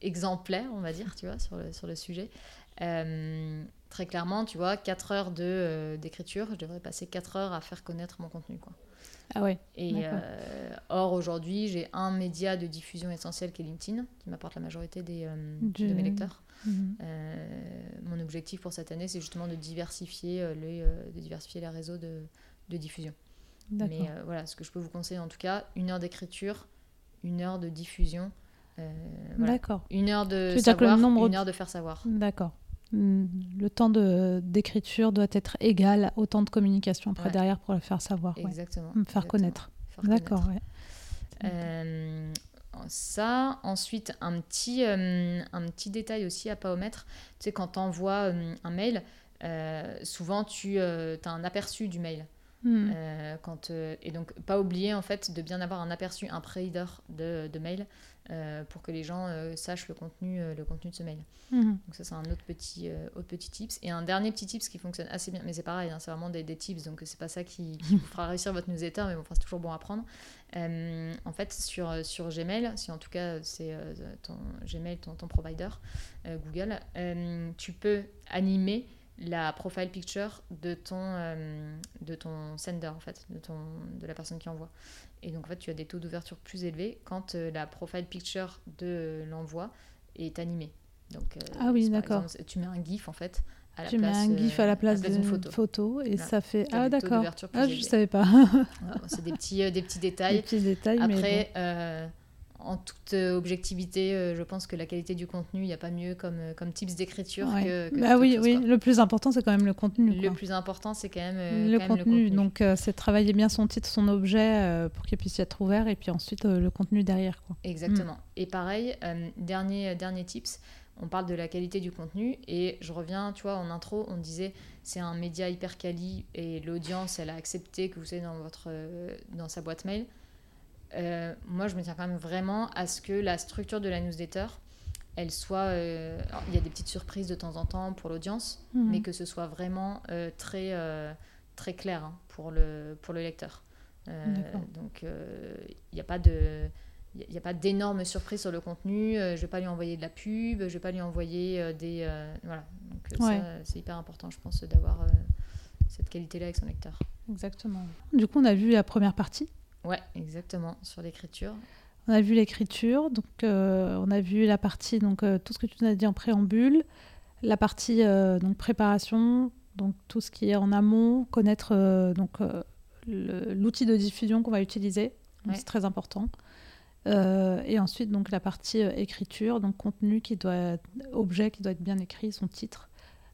exemplaire, on va dire, tu vois, sur le, sur le sujet. Euh, très clairement, tu vois, 4 heures de, euh, d'écriture, je devrais passer 4 heures à faire connaître mon contenu. Quoi.
Ah ouais.
Et euh, or, aujourd'hui, j'ai un média de diffusion essentiel qui est LinkedIn, qui m'apporte la majorité des, euh,
Du-
de mes lecteurs.
Mhm.
Euh, mon objectif pour cette année, c'est justement de diversifier, euh, les, euh, de diversifier les réseaux de, de diffusion. Mais euh, voilà, ce que je peux vous conseiller en tout cas, une heure d'écriture, une heure de diffusion. voilà.
D'accord.
Une heure de savoir,
nombre
une heure de faire savoir.
D'accord. Hmm, Le temps d'écriture doit être égal au temps de communication après
Ouais.
derrière pour le faire savoir, ouais.
Exactement.
Me faire
exactement.
connaître. D'accord, ouais.
Euh, ça, ensuite, un petit, euh, un petit détail aussi à pas omettre. Tu sais, quand tu envoies un mail, euh, souvent tu as un aperçu du mail.
Hmm.
Euh, quand, euh, et donc, pas oublier en fait de bien avoir un aperçu, un pré-header de, de mail euh, pour que les gens sachent le contenu, le contenu de ce mail.
Mhm.
Donc ça c'est un autre petit, autre petit tips. Et un dernier petit tips qui fonctionne assez bien, mais c'est pareil, hein, c'est vraiment des, des tips, donc c'est pas ça qui, qui vous fera réussir votre newsletter, mais bon, enfin, c'est toujours bon à prendre. En fait, sur, sur Gmail, si en tout cas c'est ton Gmail, ton, ton provider, Google, tu peux animer la profile picture de ton, euh, de ton sender, en fait, de, ton, de la personne qui envoie. Et donc, en fait, tu as des taux d'ouverture plus élevés quand euh, la profile picture de l'envoi est animée. Donc, euh,
Ah oui, d'accord.
Tu mets un GIF, en fait, à la
Tu mets
place,
un gif à la place
d'une
d'une
photo.
photo. et
Voilà.
ça fait ah d'accord. Ah je
élevés.
savais pas.
C'est des petits, des petits [laughs] détails.
Des petits détails mais
Après, euh, en toute euh, objectivité, euh, je pense que la qualité du contenu, il n'y a pas mieux comme, euh, comme tips d'écriture.
Ouais.
que, que
Bah oui
chose,
oui,
quoi.
le plus important c'est quand même le contenu
Le plus important, c'est quand même,
le,
quand même
contenu. Donc, euh, c'est travailler bien son titre, son objet euh, pour qu'il puisse y être ouvert et puis ensuite euh, le contenu derrière. Quoi.
Exactement. Et pareil, dernier, dernier tips, on parle de la qualité du contenu et je reviens, tu vois, en intro, on disait c'est un média hyper quali et l'audience, elle a accepté que vous soyez dans, votre, dans sa boîte mail. Euh, moi, je me tiens quand même vraiment à ce que la structure de la newsletter, elle soit... euh, alors, il y a des petites surprises de temps en temps pour l'audience,
Mhm.
mais que ce soit vraiment euh, très, très clair hein, pour, le, pour le lecteur. Donc, il n'y a pas de... Il n'y a pas d'énormes surprises sur le contenu. je ne vais pas lui envoyer de la pub. Je ne vais pas lui envoyer des... voilà. Donc
Ouais.
ça, c'est hyper important, je pense, d'avoir cette qualité-là avec son lecteur.
Exactement. Du coup, on a vu la première partie.
Ouais, exactement. Sur l'écriture.
On a vu l'écriture, donc euh, on a vu la partie donc euh, tout ce que tu nous as dit en préambule, la partie euh, donc préparation, donc tout ce qui est en amont, connaître donc l'outil de diffusion qu'on va utiliser,
Ouais.
c'est très important. Et ensuite donc la partie écriture, donc contenu qui doit être- objet qui doit être bien écrit, son titre,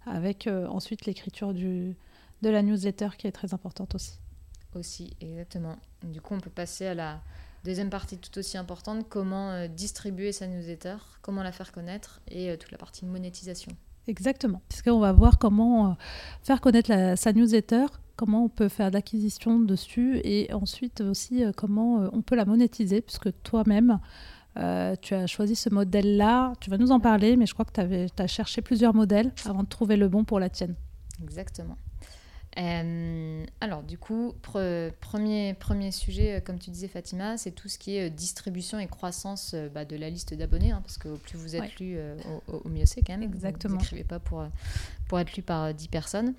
avec ensuite l'écriture du de la newsletter qui est très importante aussi.
Aussi, exactement. Du coup, on peut passer à la deuxième partie tout aussi importante, comment euh, distribuer sa newsletter, comment la faire connaître et euh, toute la partie monétisation.
Exactement. Puisqu'on va voir comment euh, faire connaître la- sa newsletter, comment on peut faire de l'acquisition dessus et ensuite aussi comment on peut la monétiser, puisque toi-même, euh, tu as choisi ce modèle-là. Tu vas nous en parler, mais je crois que tu as cherché plusieurs modèles avant de trouver le bon pour la tienne.
Exactement. Euh, alors, du coup, pre- premier, premier sujet, euh, comme tu disais, Fatima, c'est tout ce qui est euh, distribution et croissance bah, de la liste d'abonnés, hein, parce que plus vous êtes
Ouais.
lu, euh, au, au- mieux c'est quand même.
Exactement.
Vous n'écrivez pas pour, pour être lu par euh, 10 personnes.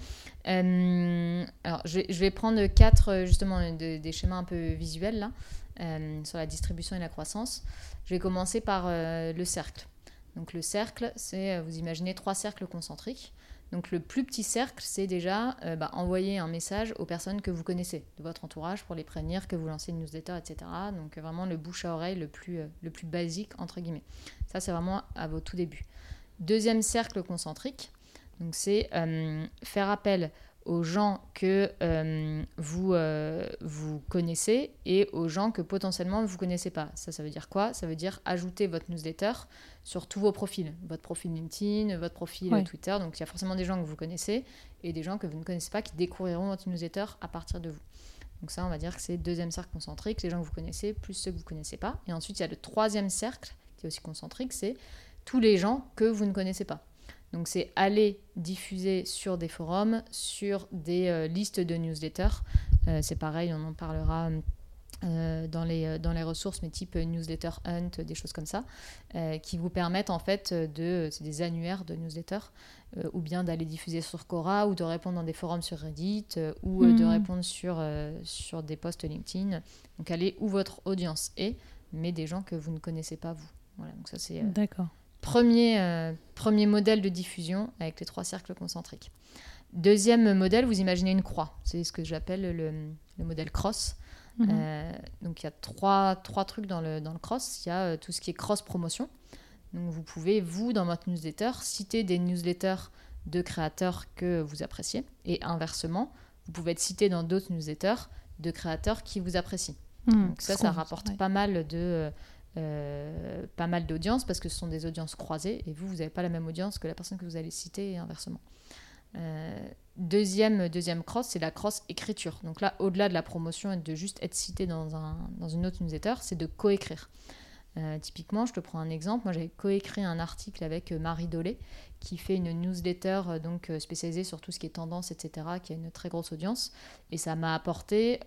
Euh, alors, je vais, je vais prendre quatre, justement, de- des schémas un peu visuels, là, sur la distribution et la croissance. Je vais commencer par le cercle. Donc, le cercle, c'est, vous imaginez, trois cercles concentriques. Donc le plus petit cercle, c'est déjà euh, bah, envoyer un message aux personnes que vous connaissez, de votre entourage, pour les prévenir que vous lancez une newsletter, etc. Donc euh, vraiment le bouche à oreille le plus, euh, le plus basique, entre guillemets. Ça, c'est vraiment à vos tout débuts. Deuxième cercle concentrique, donc c'est faire appel aux gens que euh, vous, euh, vous connaissez et aux gens que potentiellement vous ne connaissez pas. Ça, ça veut dire quoi? Ça veut dire ajouter votre newsletter sur tous vos profils. Votre profil LinkedIn, votre profil. Twitter. Donc il y a forcément des gens que vous connaissez et des gens que vous ne connaissez pas qui découvriront votre newsletter à partir de vous. Donc ça, on va dire que c'est le deuxième cercle concentrique, les gens que vous connaissez plus ceux que vous ne connaissez pas. Et ensuite, il y a le troisième cercle qui est aussi concentrique, c'est tous les gens que vous ne connaissez pas. Donc c'est aller diffuser sur des forums, sur des listes de newsletters. c'est pareil, on en parlera euh, dans, les, euh, dans les ressources, mais type newsletter hunt, des choses comme ça, euh, qui vous permettent en fait de, c'est des annuaires de newsletters, ou bien d'aller diffuser sur Quora, ou de répondre dans des forums sur Reddit, ou de hmm. répondre sur, sur des posts LinkedIn. Donc allez où votre audience est, mais des gens que vous ne connaissez pas vous. Voilà, donc ça c'est
D'accord.
Premier, premier modèle de diffusion avec les trois cercles concentriques. Deuxième modèle, vous imaginez une croix. C'est ce que j'appelle le, le modèle cross. Mhm. Euh, donc il y a trois, trois trucs dans le, dans le cross. Il y a euh, tout ce qui est cross-promotion. Donc vous pouvez, vous, dans votre newsletter, citer des newsletters de créateurs que vous appréciez. Et inversement, vous pouvez être cité dans d'autres newsletters de créateurs qui vous apprécient. Mhm. Donc ça, ça rapporte pas mal de... Euh, pas mal d'audience parce que ce sont des audiences croisées et vous, vous n'avez pas la même audience que la personne que vous allez citer et inversement. Euh, deuxième, deuxième c'est la cross écriture. Donc là, au-delà de la promotion et de juste être cité dans, un, dans une autre newsletter, c'est de coécrire. Euh, typiquement, je te prends un exemple. Moi, j'avais coécrit un article avec euh, Marie Dolé, qui fait une newsletter donc spécialisée sur tout ce qui est tendance, etc., qui a une très grosse audience. Et ça m'a apporté,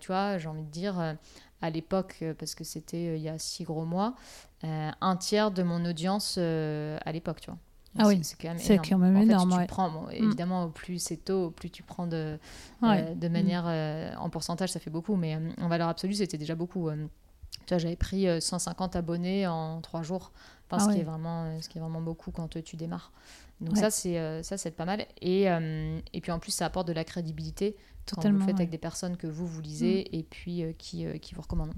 tu vois, j'ai envie de dire, à l'époque, parce que c'était il y a six gros mois, un tiers de mon audience à l'époque, tu vois.
Ah oui, c'est quand même énorme.
tu prends, mm. évidemment, au plus c'est tôt, au plus tu prends de, euh, de mm. manière. Euh, en pourcentage, ça fait beaucoup, mais euh, en valeur absolue, c'était déjà beaucoup. J'avais pris 150 abonnés en trois jours, enfin, ah ce, qui est vraiment, ce qui est vraiment beaucoup quand tu démarres. Donc, ça, c'est ça c'est pas mal. Et, et puis en plus, ça apporte de la crédibilité Totalement, quand vous le faites avec des personnes que vous, vous lisez mm. et puis qui, qui vous recommandent.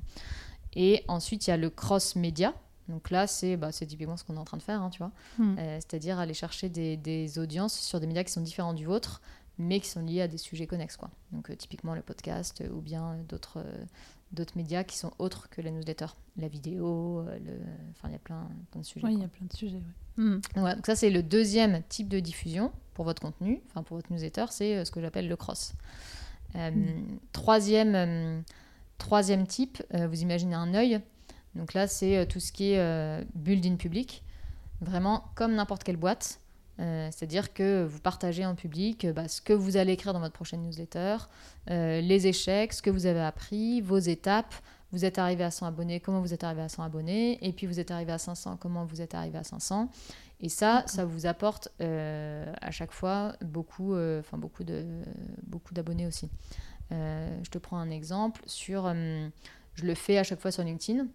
Et ensuite, il y a le cross-média. Donc là, c'est bah, typiquement ce qu'on est en train de faire, hein, tu vois. Euh, c'est-à-dire aller chercher des, audiences sur des médias qui sont différents du vôtre, mais qui sont liés à des sujets connexes, quoi. Donc euh, typiquement le podcast ou bien d'autres d'autres médias qui sont autres que la newsletter. La vidéo, euh, le... enfin il y a plein, de sujets.
Oui, il y a plein de sujets, hmm.
donc ça, c'est le deuxième type de diffusion pour votre contenu, enfin pour votre newsletter, c'est ce que j'appelle le cross. Hmm. troisième, troisième type, vous imaginez un œil donc là, c'est euh, tout ce qui est euh, building public, vraiment comme n'importe quelle boîte. Euh, c'est-à-dire que vous partagez en public bah, ce que vous allez écrire dans votre prochaine newsletter, les échecs, ce que vous avez appris, vos étapes. Vous êtes arrivé à 100 abonnés, comment vous êtes arrivé à 100 abonnés, et puis vous êtes arrivé à 500, comment vous êtes arrivé à 500. Et ça, ça vous apporte à chaque fois beaucoup, enfin beaucoup de beaucoup d'abonnés aussi. je te prends un exemple sur, je le fais à chaque fois sur LinkedIn.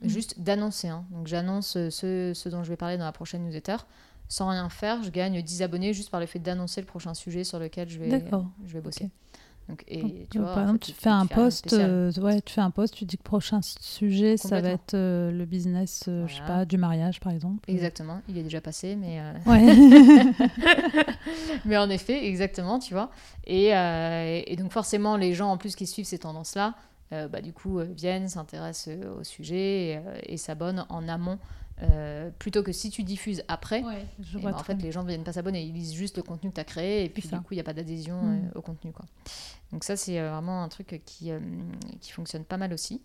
Mm. juste d'annoncer. Hein. Donc j'annonce ce, ce, dont je vais parler dans la prochaine newsletter. Sans rien faire, je gagne 10 abonnés juste par le fait d'annoncer le prochain sujet sur lequel je vais, je vais bosser. Donc, et, tu vois,
par exemple, tu fais un post, euh, ouais, tu fais un post, tu dis que le prochain sujet, ça va être euh, le business, euh, je sais pas, du mariage, par exemple.
Exactement, il est déjà passé, mais. [laughs]
Ouais. [laughs]
mais en effet, exactement, tu vois. Et, et, donc forcément, les gens en plus qui suivent ces tendances-là, euh, bah, du coup, euh, viennent, s'intéressent euh, au sujet et, s'abonnent en amont. Plutôt que si tu diffuses après, je vois bah, en fait, les gens ne viennent pas s'abonner, ils lisent juste le contenu que tu as créé et puis du coup, il n'y a pas d'adhésion mm. au contenu. Quoi. Donc, ça, c'est vraiment un truc qui, qui fonctionne pas mal aussi.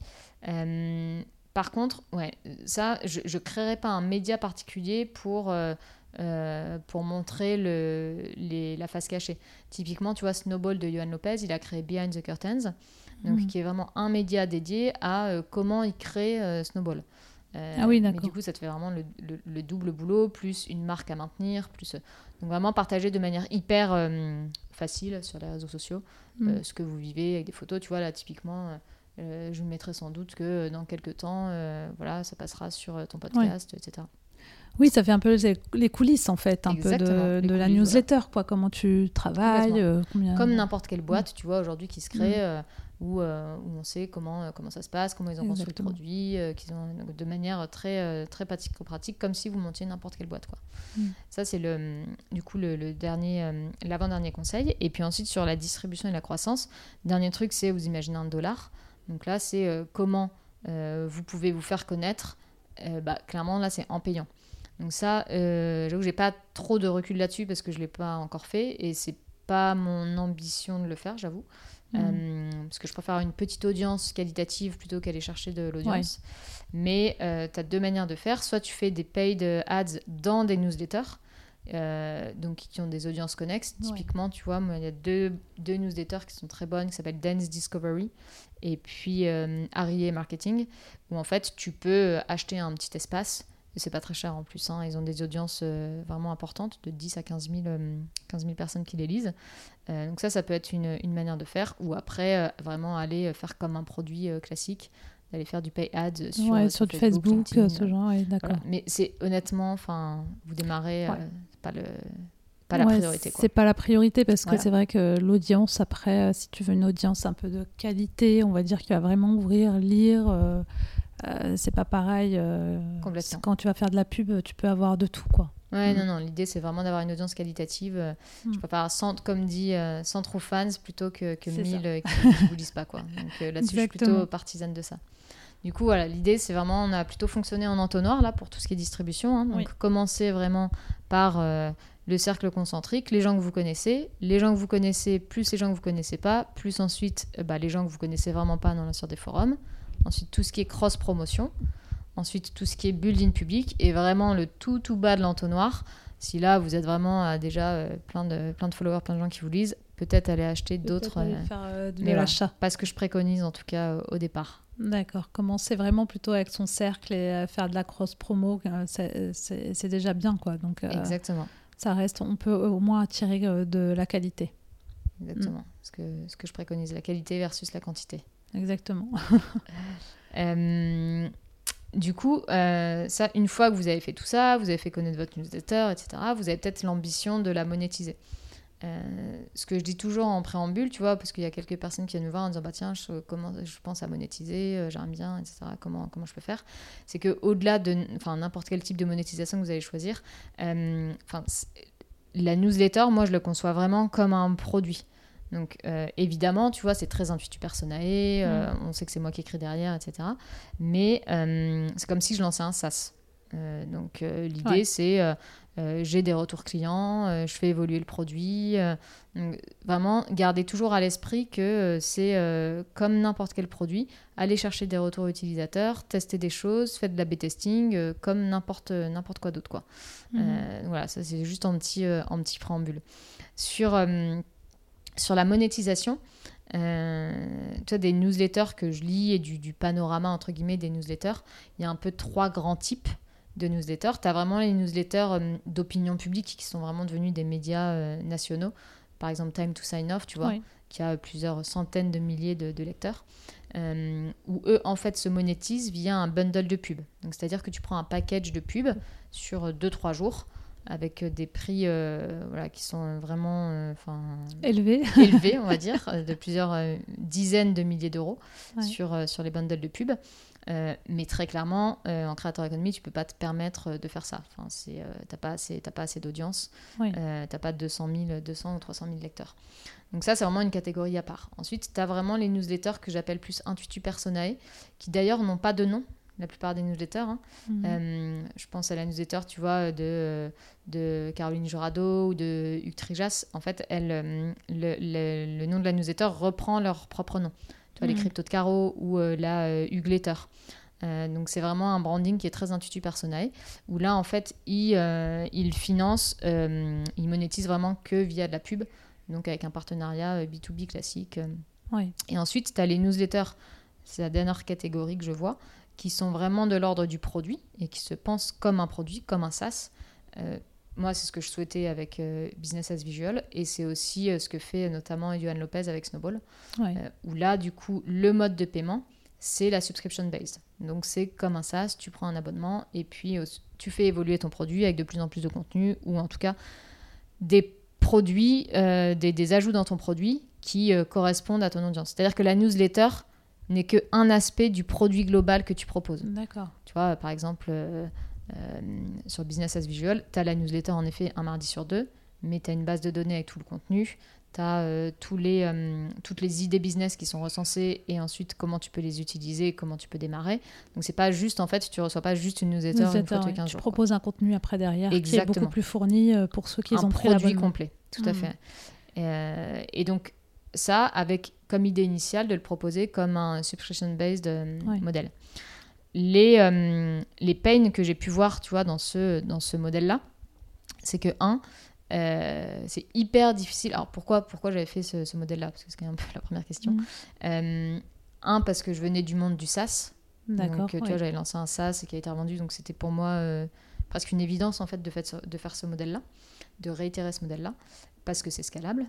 par contre, ouais, ça, je ne créerai pas un média particulier pour. pour montrer le, les, la face cachée. Typiquement, tu vois, Snowball de Johan Lopez, il a créé Behind the Curtains donc mm. qui est vraiment un média dédié à euh, comment il crée euh, Snowball.
Euh, ah oui, d'accord.
Mais du coup, ça te fait vraiment le, le, double boulot, plus une marque à maintenir, plus. donc vraiment partager de manière hyper facile sur les réseaux sociaux mm. ce que vous vivez avec des photos. Tu vois, là, typiquement, je vous mettrai sans doute que dans quelques temps, voilà, ça passera sur ton podcast, etc.
Oui, ça fait un peu les coulisses en fait, un peu de, de la newsletter, quoi. Comment tu travailles,
comme n'importe quelle boîte, tu vois, aujourd'hui qui se crée. Mm où, euh, où, on sait comment, euh, comment ça se passe, comment ils ont construit le produit, euh, qu'ils ont de manière très, très pratique, comme si vous montiez n'importe quelle boîte. Quoi. Mm. Ça, c'est le, du coup le, dernier, l'avant-dernier conseil. Et puis ensuite, sur la distribution et la croissance, dernier truc, c'est vous imaginez un dollar. Donc là, c'est comment vous pouvez vous faire connaître. bah, clairement, là, c'est en payant. Donc ça, j'avoue que j'ai pas trop de recul là-dessus parce que je l'ai pas encore fait et c'est pas mon ambition de le faire, j'avoue. Mm. Euh, parce que je préfère une petite audience qualitative plutôt qu'aller chercher de l'audience. Mais euh, tu as deux manières de faire. Soit tu fais des paid ads dans des newsletters, euh, donc qui ont des audiences connexes.
Ouais.
Typiquement, tu vois, il y a deux, deux newsletters qui sont très bonnes, qui s'appellent Dance Discovery et puis euh, Harrier Marketing, où en fait, tu peux acheter un petit espace. C'est pas très cher en plus. hein. Ils ont des audiences euh, vraiment importantes, de 10 à 15 000, euh, 15 000 personnes qui les lisent. Euh, donc ça, ça peut être une, une manière de faire. Ou après, euh, vraiment aller faire comme un produit euh, classique, d'aller faire du pay ads sur,
ouais, sur du Facebook,
LinkedIn,
ce genre, ouais, d'accord.
voilà. Mais c'est honnêtement, enfin, vous démarrez,
Ouais.
c'est pas le, pas la priorité. Quoi.
C'est pas la priorité parce que c'est vrai que l'audience, après, si tu veux une audience un peu de qualité, on va dire qu'il va vraiment ouvrir, lire. Euh, euh, c'est pas pareil. euh, quand tu vas faire de la pub, tu peux avoir de tout, quoi.
Ouais,
Mm.
non, non, l'idée c'est vraiment d'avoir une audience qualitative. euh,
Mm.
Je préfère 100, comme dit, euh, 100 true fans plutôt que, que
C'est
1000
ça.
euh, qui ne vous lisent pas. Quoi. [laughs] Donc euh, là-dessus, je suis plutôt partisane de ça. Du coup, voilà, l'idée c'est vraiment, on a plutôt fonctionné en entonnoir là pour tout ce qui est distribution. hein. donc
Oui.
commencer vraiment par euh, le cercle concentrique, les gens que vous connaissez, les gens que vous connaissez, plus les gens que vous connaissez pas, plus ensuite euh, bah, les gens que vous connaissez vraiment pas dans sur des forums. Ensuite, tout ce qui est cross-promotion. Ensuite, tout ce qui est building public. Et vraiment, le tout, tout bas de l'entonnoir. Si là, vous êtes vraiment à déjà euh, plein, de, plein de followers, plein de gens qui vous lisent, peut-être aller acheter d'autres. Euh,
faire euh, de l'achat.
pas ce que je préconise, en tout cas, euh, au départ.
D'accord. Commencer vraiment plutôt avec son cercle et euh, faire de la cross promo, c'est- déjà bien, quoi. Donc,
Exactement.
ça reste, on peut au moins attirer de la qualité.
Exactement. Ce, que, ce que je préconise, la qualité versus la quantité.
Exactement. [laughs]
Euh, du coup, euh, ça, une fois que vous avez fait tout ça, vous avez fait connaître votre newsletter, etc., vous avez peut-être l'ambition de la monétiser. Euh, ce que je dis toujours en préambule, tu vois, parce qu'il y a quelques personnes qui viennent me voir en disant bah tiens, je, comment, je pense à monétiser, j'aime bien, etc. Comment, comment je peux faire? C'est que au-delà de, enfin n'importe quel type de monétisation que vous allez choisir, enfin la newsletter, moi je le conçois vraiment comme un produit. Donc euh, évidemment, tu vois, c'est très intuitu personae, euh, on sait que c'est moi qui écris derrière, etc. Mais euh, c'est comme si je lançais un SaaS. Donc l'idée,
Ouais.
c'est j'ai des retours clients, je fais évoluer le produit. donc, vraiment, garder toujours à l'esprit que c'est comme n'importe quel produit, aller chercher des retours utilisateurs, tester des choses, faire de la B-testing, comme n'importe n'importe quoi d'autre. quoi. Euh, voilà, ça c'est juste en petit, en petit préambule. Sur, sur la monétisation, euh, tu vois, des newsletters que je lis et du, du panorama, entre guillemets, des newsletters, il y a un peu trois grands types de newsletters. Tu as vraiment les newsletters euh, d'opinion publique qui sont vraiment devenus des médias euh, nationaux. Par exemple, Time to Sign Off, tu vois, qui a plusieurs centaines de milliers de, de lecteurs, où eux, en fait, se monétisent via un bundle de pub. Donc, c'est-à-dire que tu prends un package de pub sur 2-3 jours avec des prix euh, voilà, qui sont vraiment euh, enfin,
Élevé. [laughs]
élevés, on va dire, de plusieurs euh, dizaines de milliers d'euros
Ouais.
sur, euh, sur les bundles de pub. Euh, mais très clairement, euh, en créateur économie, tu peux pas te permettre euh, de faire ça. Enfin, c'est, euh, t'as pas assez, pas assez d'audience.
Oui.
Euh, t'as pas 200 000, 200 ou 300 000 lecteurs. Donc ça, c'est vraiment une catégorie à part. Ensuite, tu as vraiment les newsletters que j'appelle plus intuitu personae, qui d'ailleurs n'ont pas de nom, la plupart des newsletters. hein.
Mhm.
Euh, je pense à la newsletter, tu vois, de, de Caroline Jurado ou de Hugues Trijas. En fait, elle, euh, le, le- le nom de la newsletter reprend leur propre nom. Tu vois, les
Mhm.
cryptos de Caro ou euh, la euh, Hugues Letter. Donc c'est vraiment un branding qui est très intuitu personae, où là en fait il, euh, il finance, euh, il monétise vraiment que via de la pub, donc avec un partenariat euh, B2B classique. Et ensuite, tu as les newsletters, c'est la dernière catégorie que je vois, qui sont vraiment de l'ordre du produit et qui se pensent comme un produit, comme un SaaS. Euh, moi, c'est ce que je souhaitais avec euh, Business as Visual et c'est aussi euh, ce que fait notamment Johan Lopez avec Snowball,
Ouais.
où là, du coup, le mode de paiement, c'est la subscription based. Donc, c'est comme un SaaS, tu prends un abonnement et puis tu fais évoluer ton produit avec de plus en plus de contenu ou en tout cas des produits, des, des ajouts dans ton produit qui correspondent à ton audience. C'est-à-dire que la newsletter n'est qu'un aspect du produit global que tu proposes.
D'accord.
Tu vois, par exemple, euh, euh, sur Business as Visual, tu as la newsletter en effet un mardi sur deux, mais tu as une base de données avec tout le contenu, tu as tous les, euh, toutes les idées business qui sont recensées et ensuite comment tu peux les utiliser, comment tu peux démarrer. Donc c'est pas juste, en fait, tu reçois pas juste une newsletter, une
Newsletter,
fois tous les
ouais.
15
Tu
jours.
proposes un contenu après derrière qui est
Exactement.
beaucoup plus fourni euh, pour ceux qui
un
ont pris
produit
l'abonnement.
complet, tout à
Mhm.
fait. Euh, et donc ça, avec comme idée initiale de le proposer comme un subscription-based euh,
Ouais.
modèle. Les, euh, les pains que j'ai pu voir, tu vois, dans ce, dans ce modèle-là, c'est que, un, euh, c'est hyper difficile. Alors pourquoi, pourquoi j'avais fait ce, modèle-là? Parce que c'est un peu la première question. Euh, un, parce que je venais du monde du SaaS. D'accord. Donc, tu vois, j'avais lancé un SaaS et qui a été revendu. Donc, c'était pour moi presque une évidence, en fait, de, fait, de faire ce modèle-là, de réitérer ce modèle-là, parce que c'est scalable.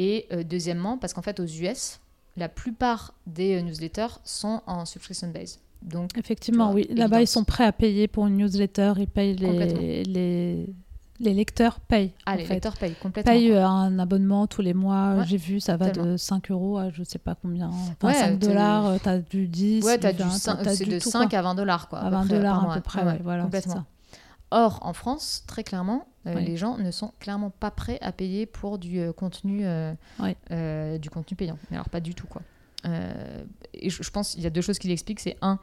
Et deuxièmement, parce qu'en fait, aux US, la plupart des newsletters sont en subscription base. Donc,
Effectivement, oui. Là-bas, ils sont prêts à payer pour une newsletter. Ils payent les, les les lecteurs payent.
Ah, les lecteurs payent complètement.
Payent euh, un abonnement tous les mois. J'ai vu, ça va de 5 euros à je sais pas combien. Enfin, 5 dollars, euh, tu as du 10.
Ouais, tu as du 5, c'est de 5 à 20 dollars. Quoi,
à 20 dollars à peu près, ouais, voilà. Complètement.
Or, en France, très clairement, euh, les gens ne sont clairement pas prêts à payer pour du contenu, du contenu payant. Mais alors, pas du tout, quoi. et je, je pense qu'il y a deux choses qui l'expliquent. C'est un,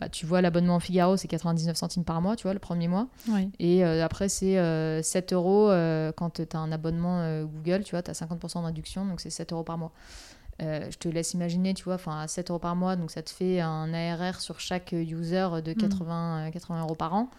bah, tu vois, l'abonnement Figaro, c'est 99 centimes par mois, tu vois, le premier mois. Et euh, après, c'est 7 euh, euros euh, quand tu as un abonnement Google, tu vois, tu as 50% de réduction, donc c'est 7 euros par mois. je te laisse imaginer, tu vois, à 7 euros par mois, donc ça te fait un ARR sur chaque user de 80, mm. 80 euros par an.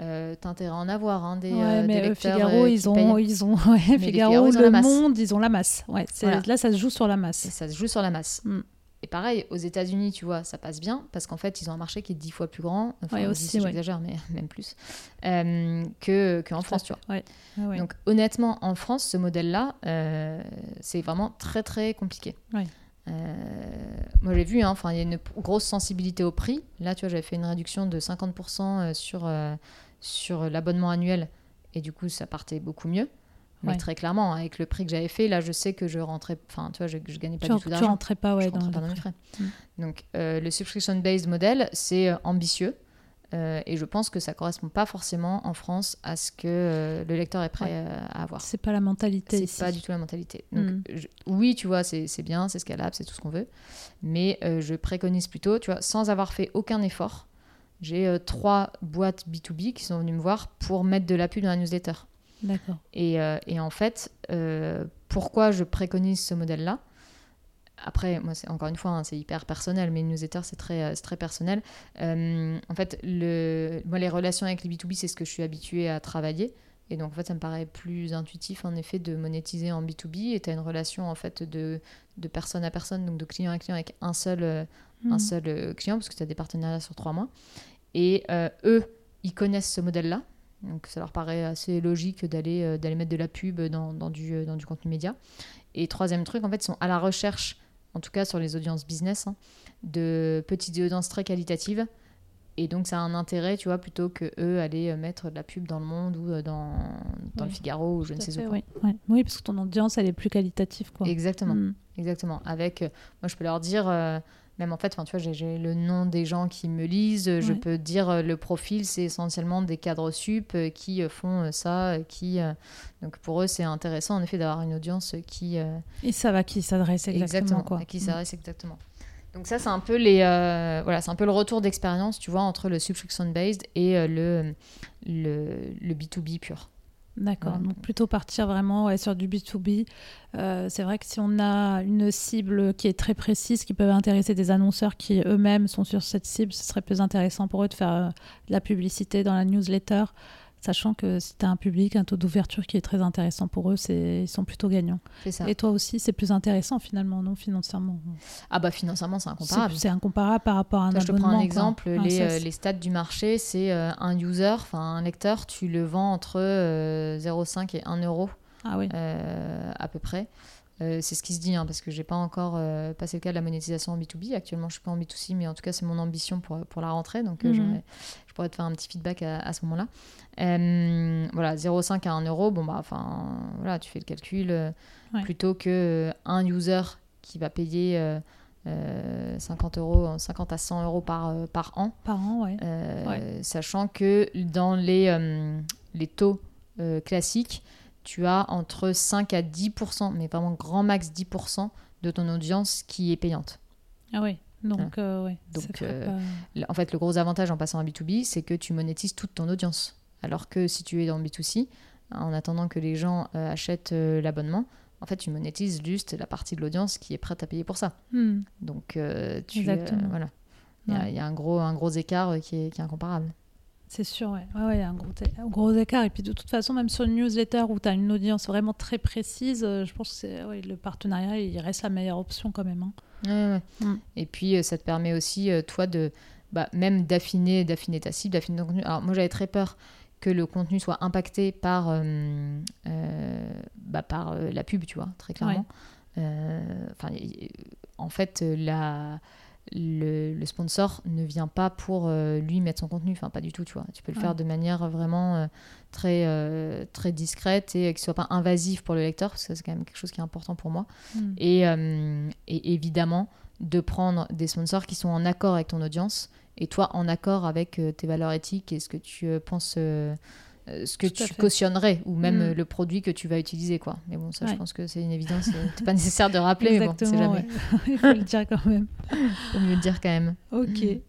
Euh, t'as intérêt à en avoir hein, des,
ouais, mais Figaro, ils, ont, ils ont, Figaro, le Monde, ils ont la masse. Ouais, Là, ça se joue sur la masse.
ça se joue sur la masse. Mm. Et pareil, aux États-Unis, tu vois, ça passe bien parce qu'en fait, ils ont un marché qui est dix fois plus grand, enfin, aussi, j'exagère, mais [laughs] même plus, euh, que qu'en France, tu vois. Donc, honnêtement, en France, ce modèle-là, euh, c'est vraiment très, très compliqué. Euh, moi, j'ai vu, hein, il y a une grosse sensibilité au prix. Là, tu vois, j'avais fait une réduction de 50% sur, sur l'abonnement annuel et du coup, ça partait beaucoup mieux. Mais très clairement, avec le prix que j'avais fait, là, je sais que je rentrais, enfin, tu vois, je, je gagnais pas du tout d'argent.
Tu rentrais pas, ouais, dans,
mes frais. Mm. Donc, euh, le subscription-based model, c'est euh, ambitieux. Euh, et je pense que ça correspond pas forcément en France à ce que le lecteur est prêt à avoir.
C'est pas la mentalité.
C'est pas du tout la mentalité. Donc, mm. oui, tu vois, c'est bien, c'est scalable, c'est tout ce qu'on veut. Mais je préconise plutôt, tu vois, sans avoir fait aucun effort, j'ai trois boîtes B2B qui sont venues me voir pour mettre de la pub dans la newsletter.
D'accord.
Et, euh, et, en fait, euh, pourquoi je préconise ce modèle-là? Après, moi, c'est encore une fois, hein, c'est hyper personnel, mais une newsletter, c'est très, euh, très personnel. en fait, le, moi, les relations avec les B2B, c'est ce que je suis habituée à travailler. Et donc, en fait, ça me paraît plus intuitif, en effet, de monétiser en B2B. Et tu as une relation, en fait, de, de, personne à personne, donc de client à client, avec un seul, un mhm. seul client, parce que tu as des partenariats sur trois mois. Et eux, ils connaissent ce modèle-là. Donc ça leur paraît assez logique d'aller euh, d'aller mettre de la pub dans, dans, du, euh, dans du contenu média. Et troisième truc, en fait, ils sont à la recherche, en tout cas sur les audiences business, hein, de petites audiences très qualitatives. Et donc ça a un intérêt, tu vois, plutôt que eux aller euh, mettre de la pub dans le Monde ou dans, dans le Figaro ou je ne sais où.
Oui. oui. parce que ton audience, elle est plus qualitative. Quoi.
Exactement. Mm. Exactement. Avec, moi, je peux leur dire, même en fait, tu vois, j'ai le nom des gens qui me lisent. Je peux dire euh, le profil, c'est essentiellement des cadres sup euh, qui euh, font ça, qui donc pour eux c'est intéressant en effet d'avoir une audience qui
et ça va qui s'adresse exactement, quoi.
qui mm. s'adresse exactement. Donc ça c'est un peu les voilà c'est un peu le retour d'expérience tu vois entre le subscription based et le, le le B2B pur.
D'accord, donc plutôt partir vraiment sur du B2B. Euh, c'est vrai que si on a une cible qui est très précise, qui peut intéresser des annonceurs qui eux-mêmes sont sur cette cible, ce serait plus intéressant pour eux de faire euh, de la publicité dans la newsletter Sachant que si tu as un public, un taux d'ouverture qui est très intéressant pour eux, ils sont plutôt gagnants. Et toi aussi, c'est plus intéressant finalement, non financièrement?
Ah bah financièrement, c'est incomparable.
C'est incomparable par rapport à un abonnement. Je te prends
un exemple, les, euh, les, stats du marché, c'est euh, un user, enfin un lecteur, tu le vends entre 0,5 euh, et 1 euro
ah oui.
à peu près. C'est ce qui se dit, hein, parce que j'ai pas encore passé le cas de la monétisation en B2B. Actuellement, je suis pas en B2C, mais en tout cas, c'est mon ambition pour, pour la rentrée. Donc, mhm. je pourrais te faire un petit feedback à, à ce moment-là. Euh, voilà, 0,5 à 1 euro, bon bah enfin voilà, tu fais le calcul euh, plutôt que euh, un user qui va payer 50 euros, 50 à 100 euros par, par an.
Par an, ouais.
Sachant que dans les, les taux classiques, tu as entre 5 à 10%, mais vraiment grand max 10% de ton audience qui est payante.
Ah oui. Donc, ouais,
Donc en fait, le gros avantage en passant à B2B, c'est que tu monétises toute ton audience. Alors que si tu es dans le B2C, en attendant que les gens euh, achètent euh, l'abonnement, en fait, tu monétises juste la partie de l'audience qui est prête à payer pour ça. Hmm. Donc, euh, tu, voilà. Il y, a un gros, un gros écart qui est, qui est incomparable.
C'est sûr, ouais. Ouais, il y a un gros, gros, écart. Et puis de toute façon, même sur une newsletter où tu as une audience vraiment très précise, je pense que ouais, le partenariat, il reste la meilleure option quand même.
Hein. Mm. Et puis, ça te permet aussi, toi, de bah, même d'affiner, d'affiner ta cible, d'affiner ton contenu. Alors moi j'avais très peur que le contenu soit impacté par, euh, euh, bah, par euh, la pub, tu vois, très clairement. en fait, la, le, sponsor ne vient pas pour lui mettre son contenu, enfin pas du tout, tu vois. Tu peux le faire de manière vraiment très, très discrète et qui soit pas invasif pour le lecteur, parce que c'est quand même quelque chose qui est important pour moi. Mm. Et, et évidemment, de prendre des sponsors qui sont en accord avec ton audience et toi en accord avec euh, tes valeurs éthiques et ce que tu euh, penses euh, ce que tu cautionnerais ou même mm. le produit que tu vas utiliser quoi mais bon ça je pense que c'est une évidence c'est pas [laughs] nécessaire de rappeler mais bon c'est jamais [laughs]
il faut le dire quand même [laughs]
faut mieux le dire quand même
ok.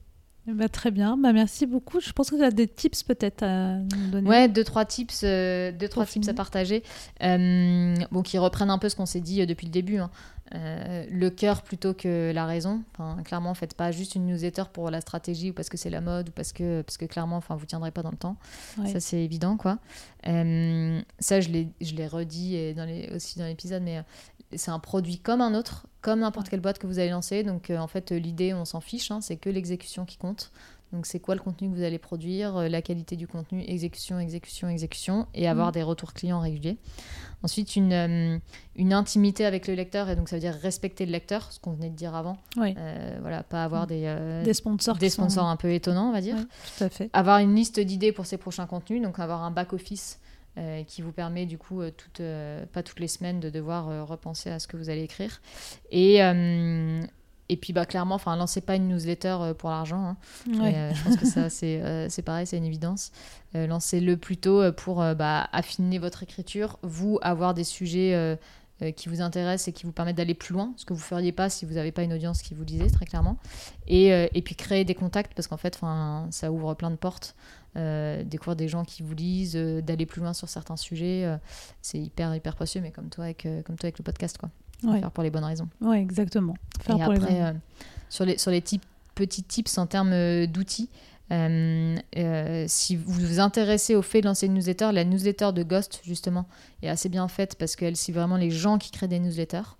Bah, très bien, bah, merci beaucoup. Je pense que tu as des tips peut-être à nous donner.
Ouais, deux, trois tips, deux, trois tips à partager. bon, qui reprennent un peu ce qu'on s'est dit depuis le début. Hein. Euh, le cœur plutôt que la raison. Enfin, clairement, faites pas juste une newsletter pour la stratégie ou parce que c'est la mode ou parce que, parce que clairement, enfin, vous tiendrez pas dans le temps. Ça, c'est évident, quoi. Euh, ça, je l'ai redit et dans les, aussi dans l'épisode, mais euh, c'est un produit comme un autre, comme n'importe quelle boîte que vous allez lancer. Donc, en fait, l'idée, on s'en fiche, hein, c'est que l'exécution qui compte. Donc, c'est quoi le contenu que vous allez produire, la qualité du contenu, exécution, exécution, exécution, et avoir mm. des retours clients réguliers. Ensuite, une, euh, une intimité avec le lecteur, et donc ça veut dire respecter le lecteur, ce qu'on venait de dire avant. Euh, voilà, pas avoir des, euh,
des sponsors,
des sponsors un peu étonnants, on va dire.
tout à fait.
Avoir une liste d'idées pour ses prochains contenus, donc avoir un back-office qui vous permet du coup, toute, pas toutes les semaines, de devoir repenser à ce que vous allez écrire. Et, et puis, bah, clairement, enfin, lancez pas une newsletter euh, pour l'argent. Hein. Euh, je pense que ça, c'est euh, pareil, c'est une évidence. Lancez-le plutôt pour bah, affiner votre écriture, vous avoir des sujets qui vous intéressent et qui vous permettent d'aller plus loin, ce que vous feriez pas si vous n'avez pas une audience qui vous lisait, très clairement. Et, et puis créer des contacts, parce qu'en fait, ça ouvre plein de portes. découvrir des gens qui vous lisent, d'aller plus loin sur certains sujets. c'est hyper, hyper précieux, mais comme toi, avec, comme toi avec le podcast, quoi. Faire pour les bonnes raisons.
Oui, exactement.
Faire Et après, euh, sur les, sur les petits tips en termes euh, d'outils, euh, si vous vous intéressez au fait de lancer une newsletter, la newsletter de Ghost, justement, est assez bien faite parce qu'elle suit vraiment les gens qui créent des newsletters.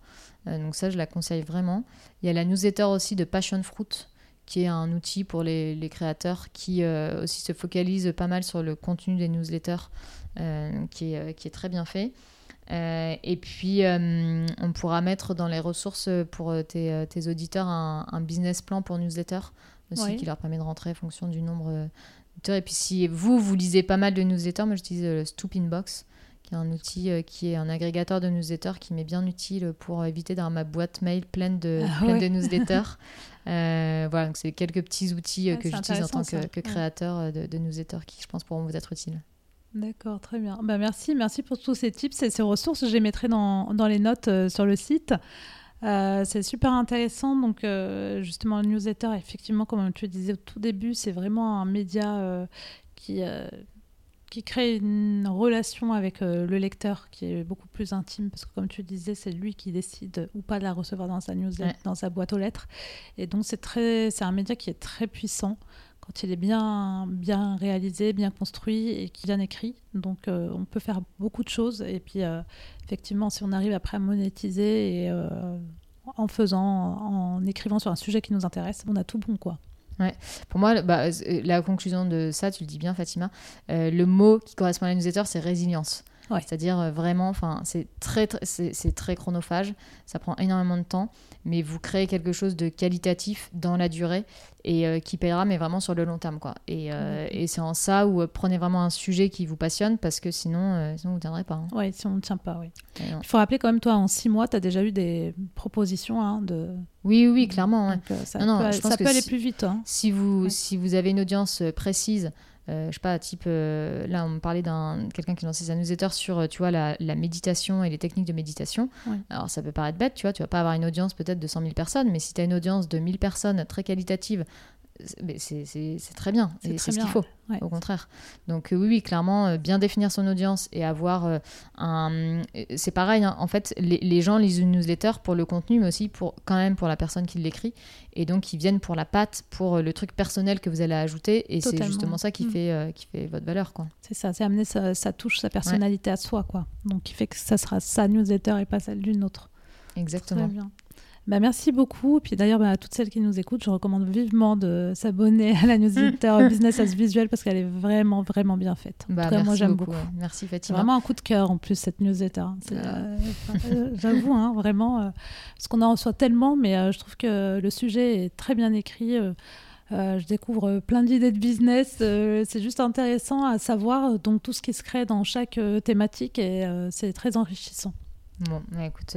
donc ça, je la conseille vraiment. Il y a la newsletter aussi de Passion Fruit, qui est un outil pour les, les créateurs qui aussi se focalise pas mal sur le contenu des newsletters, qui, est, qui est très bien fait. Euh, et puis, euh, on pourra mettre dans les ressources pour euh, tes, tes auditeurs un, business plan pour newsletter aussi qui leur permet de rentrer en fonction du nombre d'auditeurs. Et puis, si vous, vous lisez pas mal de newsletters, moi j'utilise le Stoop Inbox, qui est un outil qui est un agrégateur de newsletters qui m'est bien utile pour éviter d'avoir ma boîte mail pleine de, ah pleine de newsletters. [laughs] voilà, donc c'est quelques petits outils que j'utilise en tant que, créateur de, de newsletters qui, je pense, pourront vous être utiles.
D'accord, très bien. Bah, merci, merci pour tous ces tips et ces ressources. Je les mettrai dans, dans les notes euh, sur le site. Euh, c'est super intéressant. Donc, euh, justement, le newsletter, effectivement, comme tu disais au tout début, c'est vraiment un média qui, qui crée une relation avec le lecteur qui est beaucoup plus intime parce que, comme tu disais, c'est lui qui décide ou pas de la recevoir dans sa newsletter, dans sa boîte aux lettres. Et donc, c'est un média qui est très puissant quand il est bien, bien réalisé, bien construit et bien écrit. Donc euh, on peut faire beaucoup de choses. Et puis euh, effectivement, si on arrive après à monétiser et euh, en faisant, en écrivant sur un sujet qui nous intéresse, on a tout bon quoi.
Ouais. Pour moi, bah, la conclusion de ça, tu le dis bien, Fatima, le mot qui correspond à la newsletter, c'est résilience. C'est-à-dire vraiment, enfin, c'est très, c'est très chronophage, ça prend énormément de temps, mais vous créez quelque chose de qualitatif dans la durée et euh, qui payera, mais vraiment sur le long terme. Quoi. Et, euh, et c'est en ça où euh, prenez vraiment un sujet qui vous passionne parce que sinon, sinon vous ne tiendrez pas. Hein.
Oui, si on ne tient pas, oui. Il faut rappeler quand même, toi, en six mois, tu as déjà eu des propositions hein, de.
Oui, oui, clairement.
ça, peut, ça peut, aller plus vite. Hein.
Si, vous, si vous avez une audience précise, euh, je sais pas, type, euh, là on me parlait d'un quelqu'un qui lançait sa newsletter sur, euh, tu vois, la, méditation et les techniques de méditation. Alors ça peut paraître bête, tu vois, tu vas pas avoir une audience peut-être de 100 000 personnes, mais si tu as une audience de 1000 personnes très qualitative, c'est très bien. C'est ce qu'il faut, au contraire. Donc oui, oui, clairement, bien définir son audience et avoir un... C'est pareil, hein. en fait, les, gens lisent une newsletter pour le contenu, mais aussi pour, quand même pour la personne qui l'écrit. Et donc, ils viennent pour la patte, pour le truc personnel que vous allez ajouter. Et c'est justement ça qui, mm. fait, qui fait votre valeur.
C'est ça, c'est amener sa, touche, sa personnalité à soi. quoi. Donc, qui fait que ça sera sa newsletter et pas celle d'une autre.
Exactement.
Très bien. Bah, merci beaucoup. Puis d'ailleurs, bah, à toutes celles qui nous écoutent, je recommande vivement de s'abonner à la newsletter Business as Visual parce qu'elle est vraiment, vraiment bien faite.
Bah, moi, j'aime beaucoup. Merci Fatima.
vraiment un coup de cœur en plus, cette newsletter. Ah. Euh, euh, j'avoue, hein, vraiment, euh, parce qu'on en reçoit tellement, mais je trouve que le sujet est très bien écrit. je découvre plein d'idées de business. c'est juste intéressant à savoir donc tout ce qui se crée dans chaque thématique et c'est très enrichissant.
Bon, écoute,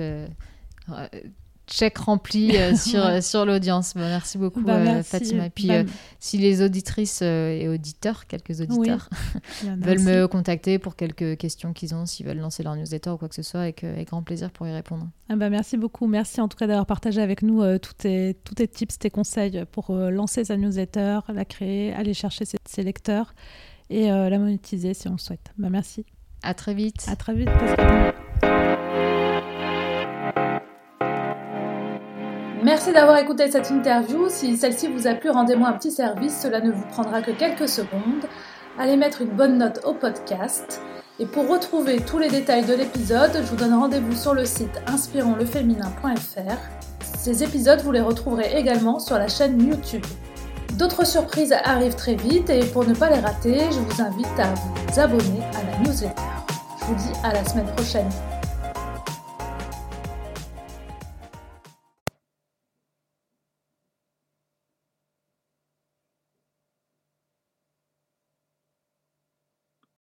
check rempli euh, [laughs] sur, euh, sur l'audience. merci beaucoup, bah, euh, Fatima. Et puis, bah, si les auditrices et auditeurs, quelques auditeurs, [laughs] [laughs] veulent me contacter pour quelques questions qu'ils ont, s'ils veulent lancer leur newsletter ou quoi que ce soit, avec, avec grand plaisir pour y répondre.
Ah bah, merci beaucoup. Merci en tout cas d'avoir partagé avec nous tous, tes, tous tes tips, tes conseils pour lancer sa newsletter, la créer, aller chercher ses, lecteurs et la monétiser si on le souhaite. Bah, merci.
À très vite.
À très vite. Merci d'avoir écouté cette interview. Si celle-ci vous a plu, rendez-moi un petit service. Cela ne vous prendra que quelques secondes. Allez mettre une bonne note au podcast. Et pour retrouver tous les détails de l'épisode, je vous donne rendez-vous sur le site inspironsleféminin.fr. Ces épisodes, vous les retrouverez également sur la chaîne YouTube. D'autres surprises arrivent très vite et pour ne pas les rater, je vous invite à vous abonner à la newsletter. Je vous dis à la semaine prochaine.